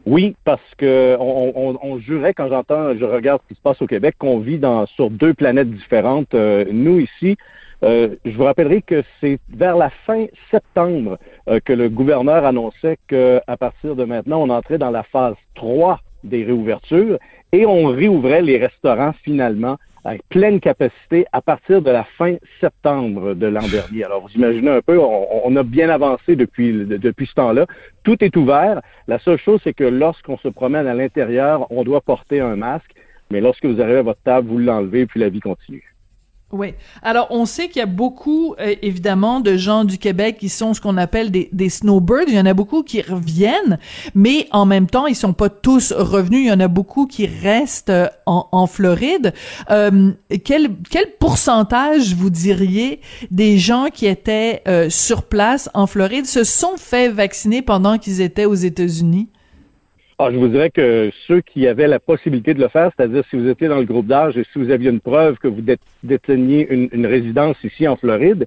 Oui, parce que on, jurait quand j'entends, je regarde ce qui se passe au Québec, qu'on vit dans sur deux planètes différentes. Euh, nous ici, euh, je vous rappellerai que c'est vers la fin septembre euh, que le gouverneur annonçait qu'à partir de maintenant, on entrait dans la phase 3 des réouvertures et on réouvrait les restaurants finalement avec pleine capacité à partir de la fin septembre de l'an dernier. Alors, vous imaginez un peu, on, a bien avancé depuis, depuis ce temps-là. Tout est ouvert. La seule chose, c'est que lorsqu'on se promène à l'intérieur, on doit porter un masque. Mais lorsque vous arrivez à votre table, vous l'enlevez, puis la vie continue. Oui. Alors, on sait qu'il y a beaucoup, euh, évidemment, de gens du Québec qui sont ce qu'on appelle des, snowbirds. Il y en a beaucoup qui reviennent, mais en même temps, ils sont pas tous revenus. Il y en a beaucoup qui restent euh, en, en, Floride. Euh, quel, quel pourcentage, vous diriez, des gens qui étaient euh, sur place en Floride se sont fait vacciner pendant qu'ils étaient aux États-Unis? Ah, je vous dirais que ceux qui avaient la possibilité de le faire, c'est-à-dire si vous étiez dans le groupe d'âge et si vous aviez une preuve que vous déteniez une, une résidence ici en Floride,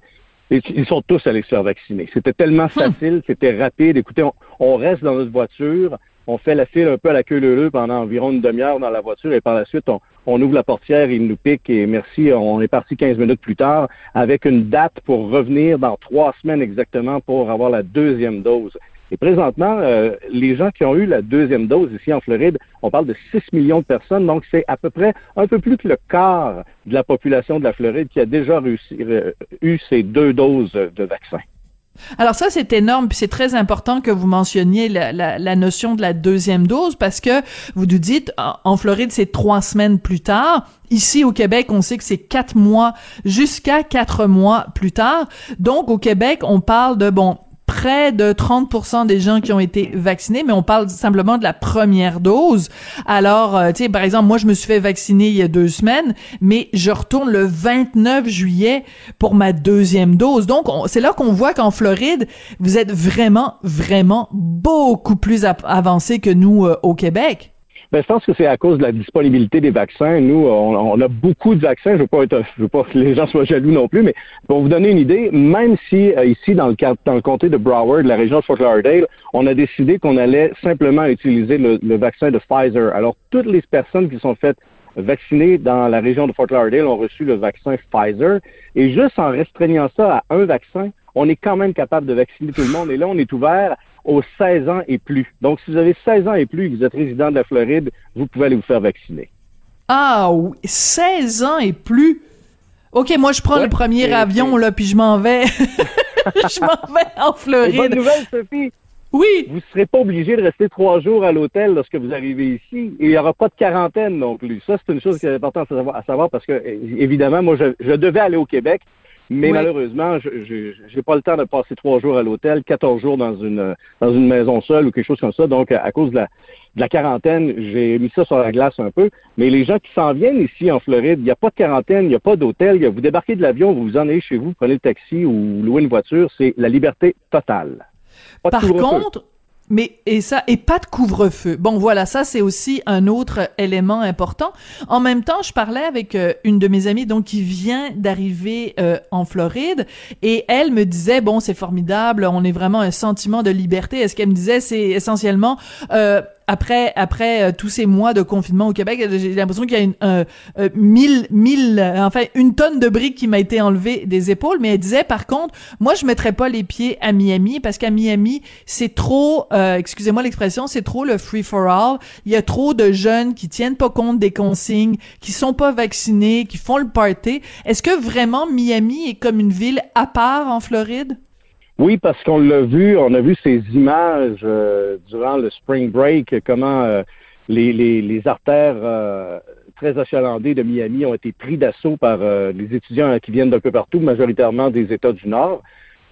ils sont tous allés se faire vacciner. C'était tellement Hmm. facile, c'était rapide. Écoutez, on, on, reste dans notre voiture, on fait la file un peu à la queue leu pendant environ une demi-heure dans la voiture et par la suite, on, on ouvre la portière, il nous pique et merci, on est parti 15 minutes plus tard avec une date pour revenir dans trois semaines exactement pour avoir la deuxième dose. Et présentement, euh, les gens qui ont eu la deuxième dose ici en Floride, on parle de 6 millions de personnes, donc c'est à peu près un peu plus que le quart de la population de la Floride qui a déjà euh, eu ces deux doses de vaccin. Alors ça, c'est énorme, puis c'est très important que vous mentionniez la, la, la, notion de la deuxième dose, parce que vous nous dites, en Floride, c'est trois semaines plus tard. Ici, au Québec, on sait que c'est quatre mois, jusqu'à quatre mois plus tard. Donc, au Québec, on parle de, bon, près de 30% des gens qui ont été vaccinés, mais on parle simplement de la première dose. Alors, euh, tu sais, par exemple, moi, je me suis fait vacciner il y a deux semaines, mais je retourne le 29 juillet pour ma deuxième dose. Donc, c'est là qu'on voit qu'en Floride, vous êtes vraiment, vraiment beaucoup plus avancé que nous euh, au Québec. Ben, je pense que c'est à cause de la disponibilité des vaccins. Nous, on, a beaucoup de vaccins. Je veux pas veux pas que les gens soient jaloux non plus, mais pour vous donner une idée, même si euh, ici dans le comté de Broward, la région de Fort Lauderdale, on a décidé qu'on allait simplement utiliser le, le, vaccin de Pfizer. Alors toutes les personnes qui sont faites vacciner dans la région de Fort Lauderdale ont reçu le vaccin Pfizer. Et juste en restreignant ça à un vaccin, on est quand même capable de vacciner tout le monde. Et là, on est ouvert aux 16 ans et plus. Donc, si vous avez 16 ans et plus et que vous êtes résident de la Floride, vous pouvez aller vous faire vacciner. Ah oui, 16 ans et plus? OK, moi, je prends ouais, le premier avion, là, puis je m'en vais. [LAUGHS] je m'en vais en Floride. Bonne nouvelle, Sophie. Oui. Vous ne serez pas obligé de rester trois jours à l'hôtel lorsque vous arrivez ici. Et il n'y aura pas de quarantaine non plus. Ça, c'est une chose qui est importante à savoir, à savoir parce que, évidemment, moi, je, je devais aller au Québec. Mais oui. malheureusement, je n'ai pas le temps de passer trois jours à l'hôtel, 14 jours dans une dans une maison seule ou quelque chose comme ça. Donc, à, à cause de la, de la quarantaine, j'ai mis ça sur la glace un peu. Mais les gens qui s'en viennent ici en Floride, il n'y a pas de quarantaine, il n'y a pas d'hôtel. Vous débarquez de l'avion, vous vous en allez chez vous, prenez le taxi ou louez une voiture. C'est la liberté totale. Pas Par contre, mais et ça et pas de couvre-feu. Bon voilà, ça c'est aussi un autre élément important. En même temps, je parlais avec euh, une de mes amies donc qui vient d'arriver euh, en Floride et elle me disait bon, c'est formidable, on est vraiment un sentiment de liberté. Est-ce qu'elle me disait c'est essentiellement euh, après après euh, tous ces mois de confinement au Québec, j'ai l'impression qu'il y a une euh, euh, mille mille enfin une tonne de briques qui m'a été enlevée des épaules. Mais elle disait par contre, moi je mettrais pas les pieds à Miami parce qu'à Miami c'est trop, excusez-moi l'expression, c'est trop le free for all. Il y a trop de jeunes qui tiennent pas compte des consignes, qui sont pas vaccinés, qui font le party. Est-ce que vraiment Miami est comme une ville à part en Floride? Oui, parce qu'on l'a vu, on a vu ces images euh, durant le spring break, comment euh, les, les, les, artères euh, très achalandées de Miami ont été pris d'assaut par les étudiants qui viennent d'un peu partout, majoritairement des États du Nord.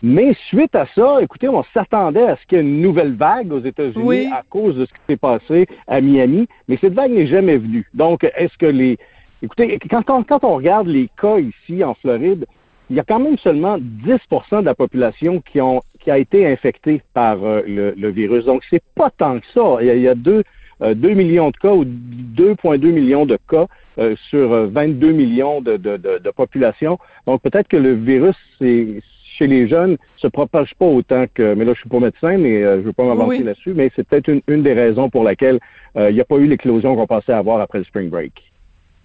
Mais suite à ça, écoutez, on s'attendait à ce qu'il y ait une nouvelle vague aux États-Unis oui. à cause de ce qui s'est passé à Miami, mais cette vague n'est jamais venue. Donc, est-ce que les... Écoutez, quand on, quand on regarde les cas ici en Floride, il y a quand même seulement 10% de la population qui, ont, qui a été infectée par euh, le, le, virus. Donc, c'est pas tant que ça. Il y a, il y a deux, euh, 2 millions de cas ou 2,2 millions de cas euh, sur 22 millions de, de, de, de population. Donc, peut-être que le virus, c'est chez les jeunes, se propage pas autant que, mais là, je suis pas médecin, mais euh, je veux pas m'avancer Oui. là-dessus, mais c'est peut-être une, une des raisons pour laquelle euh, il n'y a pas eu l'éclosion qu'on pensait avoir après le spring break.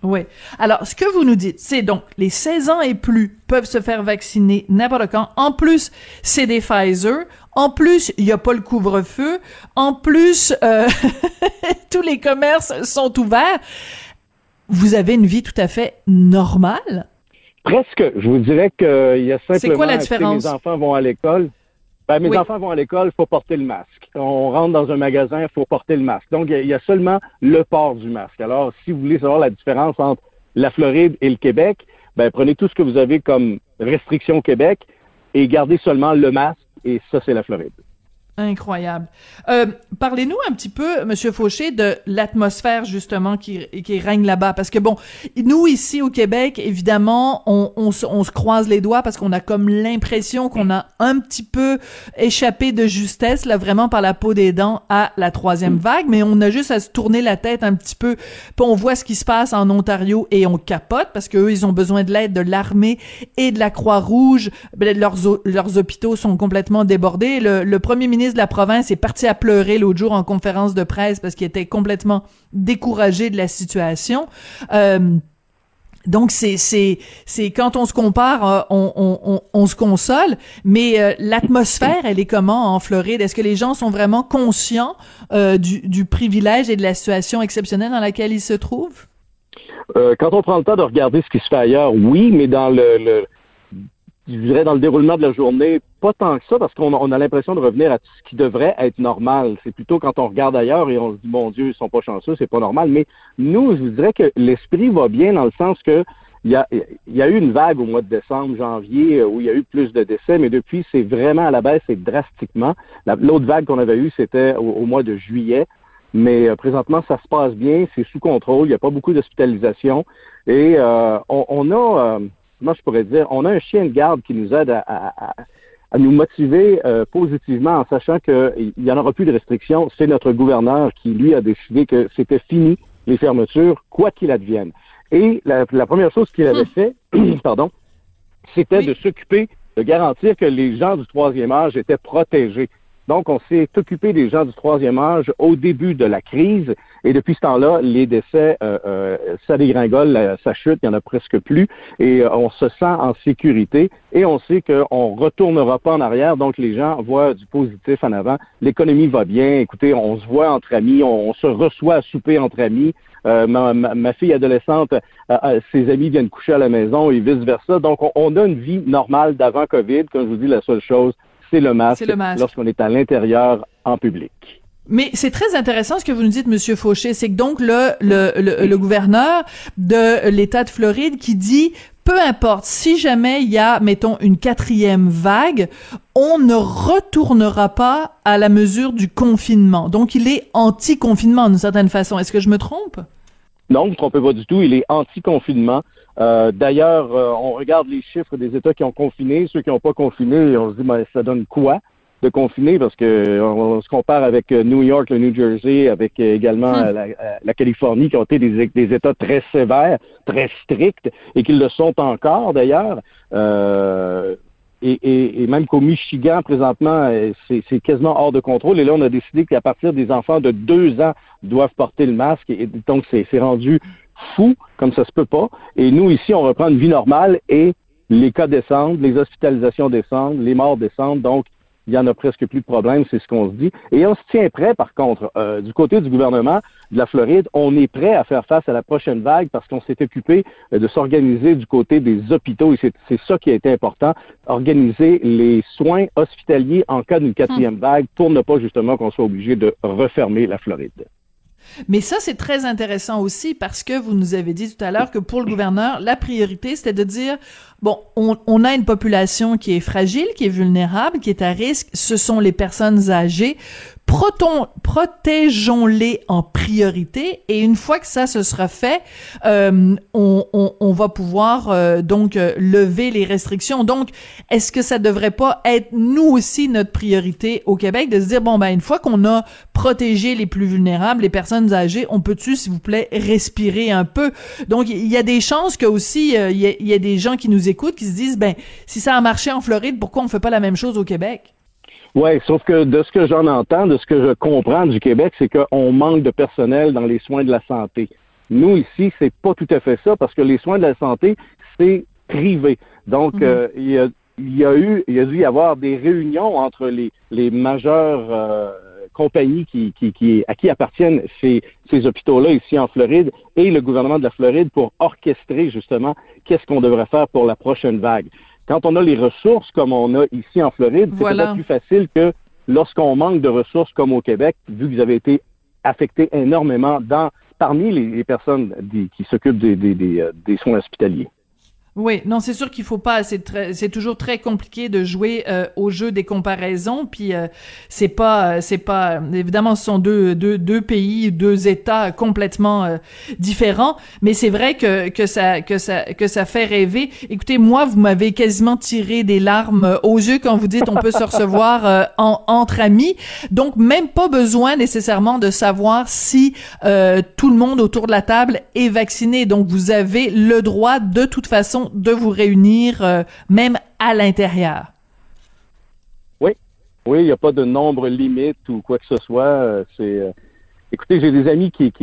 Oui. Alors, ce que vous nous dites, c'est donc les 16 ans et plus peuvent se faire vacciner n'importe quand. En plus, c'est des Pfizer. En plus, il n'y a pas le couvre-feu. En plus, euh, [LAUGHS] tous les commerces sont ouverts. Vous avez une vie tout à fait normale? Presque. Je vous dirais qu'il y a simplement... C'est quoi la différence? Mes enfants vont à l'école? Ben, mes Oui. enfants vont à l'école, il faut porter le masque. On rentre dans un magasin, il faut porter le masque. Donc, il y, y a seulement le port du masque. Alors, si vous voulez savoir la différence entre la Floride et le Québec, ben prenez tout ce que vous avez comme restriction au Québec et gardez seulement le masque, et ça, c'est la Floride. Incroyable. Euh, Parlez-nous un petit peu, Monsieur Fauché, de l'atmosphère justement qui, règne là-bas, parce que bon, nous ici au Québec, évidemment, on, se, croise les doigts parce qu'on a comme l'impression qu'on a un petit peu échappé de justesse là, vraiment par la peau des dents à la troisième vague, mais on a juste à se tourner la tête un petit peu, puis on voit ce qui se passe en Ontario et on capote parce que eux, ils ont besoin de l'aide de l'armée et de la Croix-Rouge. Ben, leurs leurs hôpitaux sont complètement débordés. Le premier ministre de la province est parti à pleurer l'autre jour en conférence de presse parce qu'il était complètement découragé de la situation. Euh, donc c'est c'est c'est quand on se compare, euh, on, on, on, se console, mais euh, l'atmosphère, elle est comment en Floride? Est-ce que les gens sont vraiment conscients du, du privilège et de la situation exceptionnelle dans laquelle ils se trouvent? Quand on prend le temps de regarder ce qui se fait ailleurs, oui, mais dans le, le je dirais dans le déroulement de la journée, pas tant que ça, parce qu'on a, l'impression de revenir à ce qui devrait être normal. C'est plutôt quand on regarde ailleurs et on se dit, mon Dieu, ils sont pas chanceux, c'est pas normal. Mais nous, je vous dirais que l'esprit va bien dans le sens que il y, a, y a eu une vague au mois de décembre, janvier, euh, où il y a eu plus de décès, mais depuis, c'est vraiment à la baisse, c'est drastiquement. L'autre vague qu'on avait eue, c'était au, mois de juillet. Mais euh, présentement, ça se passe bien, c'est sous contrôle, il n'y a pas beaucoup d'hospitalisation. Et euh, on, on, a moi je pourrais dire, on a un chien de garde qui nous aide à, nous motiver euh, positivement en sachant qu'il n'y en aura plus de restrictions. C'est notre gouverneur qui, lui, a décidé que c'était fini les fermetures, quoi qu'il advienne. Et la, première chose qu'il avait fait, [CLEARS THROAT] pardon, c'était de s'occuper de garantir que les gens du troisième âge étaient protégés. Donc, on s'est occupé des gens du troisième âge au début de la crise et depuis ce temps-là, les décès, euh, euh, ça dégringole, ça chute, il n'y en a presque plus et euh, on se sent en sécurité et on sait qu'on ne retournera pas en arrière. Donc, les gens voient du positif en avant. L'économie va bien. Écoutez, on se voit entre amis, on, se reçoit à souper entre amis. Euh, ma, ma, fille adolescente, ses amis viennent coucher à la maison et vice-versa. Donc, on, on, a une vie normale d'avant COVID. Comme je vous dis, la seule chose, c'est le masque, lorsqu'on est à l'intérieur en public. Mais c'est très intéressant ce que vous nous dites, Monsieur Fauché, c'est que donc le, le, le, gouverneur de l'État de Floride qui dit peu importe, si jamais il y a, mettons, une quatrième vague, on ne retournera pas à la mesure du confinement. Donc, il est anti-confinement d'une certaine façon. Est-ce que je me trompe? Non, vous ne trompez pas du tout. Il est anti-confinement. Euh, d'ailleurs, euh, on regarde les chiffres des États qui ont confiné, ceux qui n'ont pas confiné, et on se dit, mais ça donne quoi de confiner? Parce que on, se compare avec euh, New York, le New Jersey, avec également hum. la, Californie, qui ont été des, des, États très sévères, très stricts, et qui le sont encore d'ailleurs. Et, et, même qu'au Michigan, présentement, c'est quasiment hors de contrôle. Et là, on a décidé qu'à partir des enfants de deux ans doivent porter le masque. Et donc, c'est rendu fou, comme ça se peut pas. Et nous, ici, on reprend une vie normale et les cas descendent, les hospitalisations descendent, les morts descendent. Donc, il y en a presque plus de problèmes, c'est ce qu'on se dit. Et on se tient prêt, par contre, euh, du côté du gouvernement de la Floride, on est prêt à faire face à la prochaine vague parce qu'on s'est occupé euh, de s'organiser du côté des hôpitaux et c'est ça qui a été important, organiser les soins hospitaliers en cas d'une quatrième hum. vague pour ne pas justement qu'on soit obligé de refermer la Floride. Mais ça, c'est très intéressant aussi parce que vous nous avez dit tout à l'heure que pour le gouverneur, la priorité, c'était de dire, bon, on, on, a une population qui est fragile, qui est vulnérable, qui est à risque, ce sont les personnes âgées. Protégeons-les en priorité. Et une fois que ça se sera fait, euh, on, on, on, va pouvoir euh, donc euh, lever les restrictions. Donc, est-ce que ça devrait pas être nous aussi notre priorité au Québec de se dire bon ben une fois qu'on a protégé les plus vulnérables, les personnes âgées, on peut-tu s'il vous plaît respirer un peu? Donc il y a des chances que aussi il y, y, a des gens qui nous écoutent qui se disent ben si ça a marché en Floride, pourquoi on fait pas la même chose au Québec? Oui, sauf que de ce que j'en entends, de ce que je comprends du Québec, c'est qu'on manque de personnel dans les soins de la santé. Nous, ici, c'est pas tout à fait ça, parce que les soins de la santé, c'est privé. Donc, mhm. euh, il, y a, il, y a, eu, il y a dû y avoir des réunions entre les, les majeures euh, compagnies qui, qui, qui, à qui appartiennent ces, ces hôpitaux-là ici en Floride et le gouvernement de la Floride pour orchestrer justement qu'est-ce qu'on devrait faire pour la prochaine vague. Quand on a les ressources comme on a ici en Floride, c'est peut-être plus facile que lorsqu'on manque de ressources comme au Québec, vu que vous avez été affecté énormément dans parmi les, personnes qui s'occupent des, des, des, euh, des soins hospitaliers. Oui, non, c'est sûr qu'il faut pas. C'est c'est toujours très compliqué de jouer euh, au jeu des comparaisons. Puis euh, c'est pas, euh, c'est pas. Évidemment, ce sont deux, deux, deux pays, deux États complètement euh, différents. Mais c'est vrai que que ça, que ça, que ça fait rêver. Écoutez, moi, vous m'avez quasiment tiré des larmes aux yeux quand vous dites on peut se recevoir en, entre amis. Donc même pas besoin nécessairement de savoir si tout le monde autour de la table est vacciné. Donc vous avez le droit de toute façon de vous réunir euh, même à l'intérieur? Oui, oui, il n'y a pas de nombre limite ou quoi que ce soit. Euh, euh, Écoutez, j'ai des amis qui,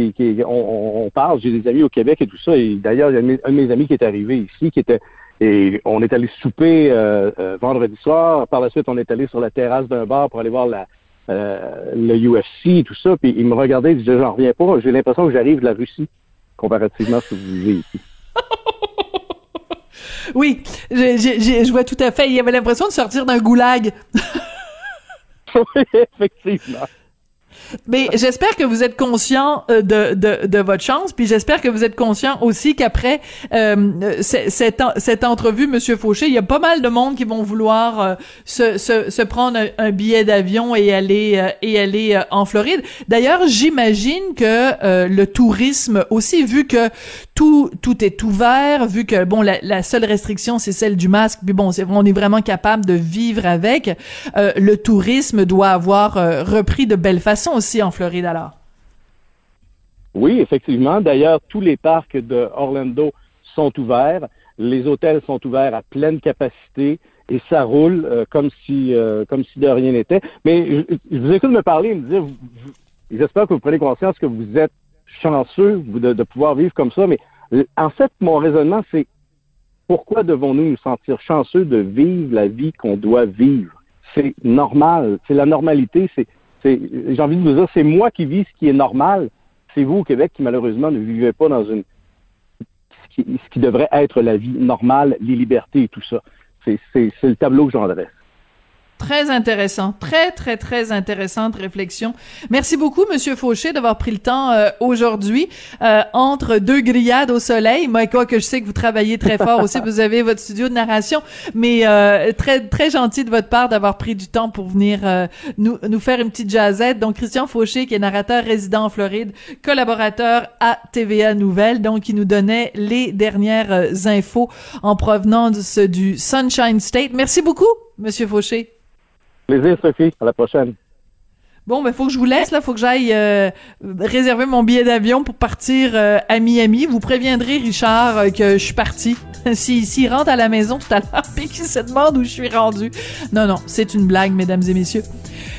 on, parle, j'ai des amis au Québec et tout ça. Et d'ailleurs, un de mes amis qui est arrivé ici, qui était et on est allé souper vendredi soir. Par la suite, on est allé sur la terrasse d'un bar pour aller voir le UFC et tout ça. Puis il me regardait, il disait, j'en reviens pas. J'ai l'impression que j'arrive de la Russie comparativement à ce que vous vivez ici. Oui, je vois tout à fait. Il avait l'impression de sortir d'un goulag. [LAUGHS] oui, effectivement. Mais j'espère que vous êtes conscient euh, de, de, de, votre chance, puis j'espère que vous êtes conscient aussi qu'après euh, cette, cette entrevue, Monsieur Fauché, il y a pas mal de monde qui vont vouloir euh, se, se, se, prendre un, billet d'avion et aller euh, et aller en Floride. D'ailleurs, j'imagine que le tourisme aussi, vu que tout tout est ouvert, vu que bon la, la seule restriction c'est celle du masque, puis bon, c'est on est vraiment capable de vivre avec. le tourisme doit avoir repris de belle façon aussi en Floride alors? Oui, effectivement. D'ailleurs, tous les parcs de Orlando sont ouverts. Les hôtels sont ouverts à pleine capacité et ça roule euh, comme si euh, comme si de rien n'était. Mais je, vous écoute me parler et me dire, j'espère que vous prenez conscience que vous êtes chanceux de, de pouvoir vivre comme ça. Mais en fait, mon raisonnement, c'est pourquoi devons-nous nous sentir chanceux de vivre la vie qu'on doit vivre? C'est normal, c'est la normalité, c'est j'ai envie de vous dire, c'est moi qui vis ce qui est normal. C'est vous au Québec qui malheureusement ne vivez pas dans ce qui, devrait être la vie normale, les libertés et tout ça. C'est le tableau que j'en dresse. Très intéressant, très très très intéressante réflexion. Merci beaucoup, Monsieur Fauché, d'avoir pris le temps euh, aujourd'hui euh, entre deux grillades au soleil. Moi, quoi que je sais que vous travaillez très fort aussi, [LAUGHS] vous avez votre studio de narration, mais euh, très très gentil de votre part d'avoir pris du temps pour venir nous nous faire une petite jazzette. Donc Christian Fauché, qui est narrateur résident en Floride, collaborateur à TVA Nouvelles, donc il nous donnait les dernières infos en provenance du Sunshine State. Merci beaucoup, Monsieur Fauché. Plaisir, Sophie. À la prochaine. Bon, ben faut que je vous laisse là, faut que j'aille euh, réserver mon billet d'avion pour partir euh, à Miami. Vous préviendrez Richard euh, que je suis parti. [LAUGHS] S'il si, rentre à la maison tout à l'heure et qu'il se demande où je suis rendu. Non, non, c'est une blague, mesdames et messieurs.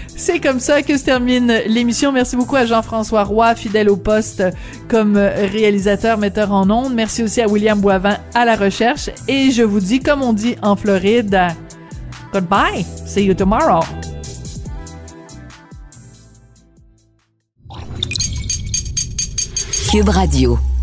C'est comme ça que se termine l'émission. Merci beaucoup à Jean-François Roy, fidèle au poste comme réalisateur, metteur en ondes. Merci aussi à William Boivin à la recherche. Et je vous dis, comme on dit en Floride, Goodbye. See you tomorrow. Cube Radio.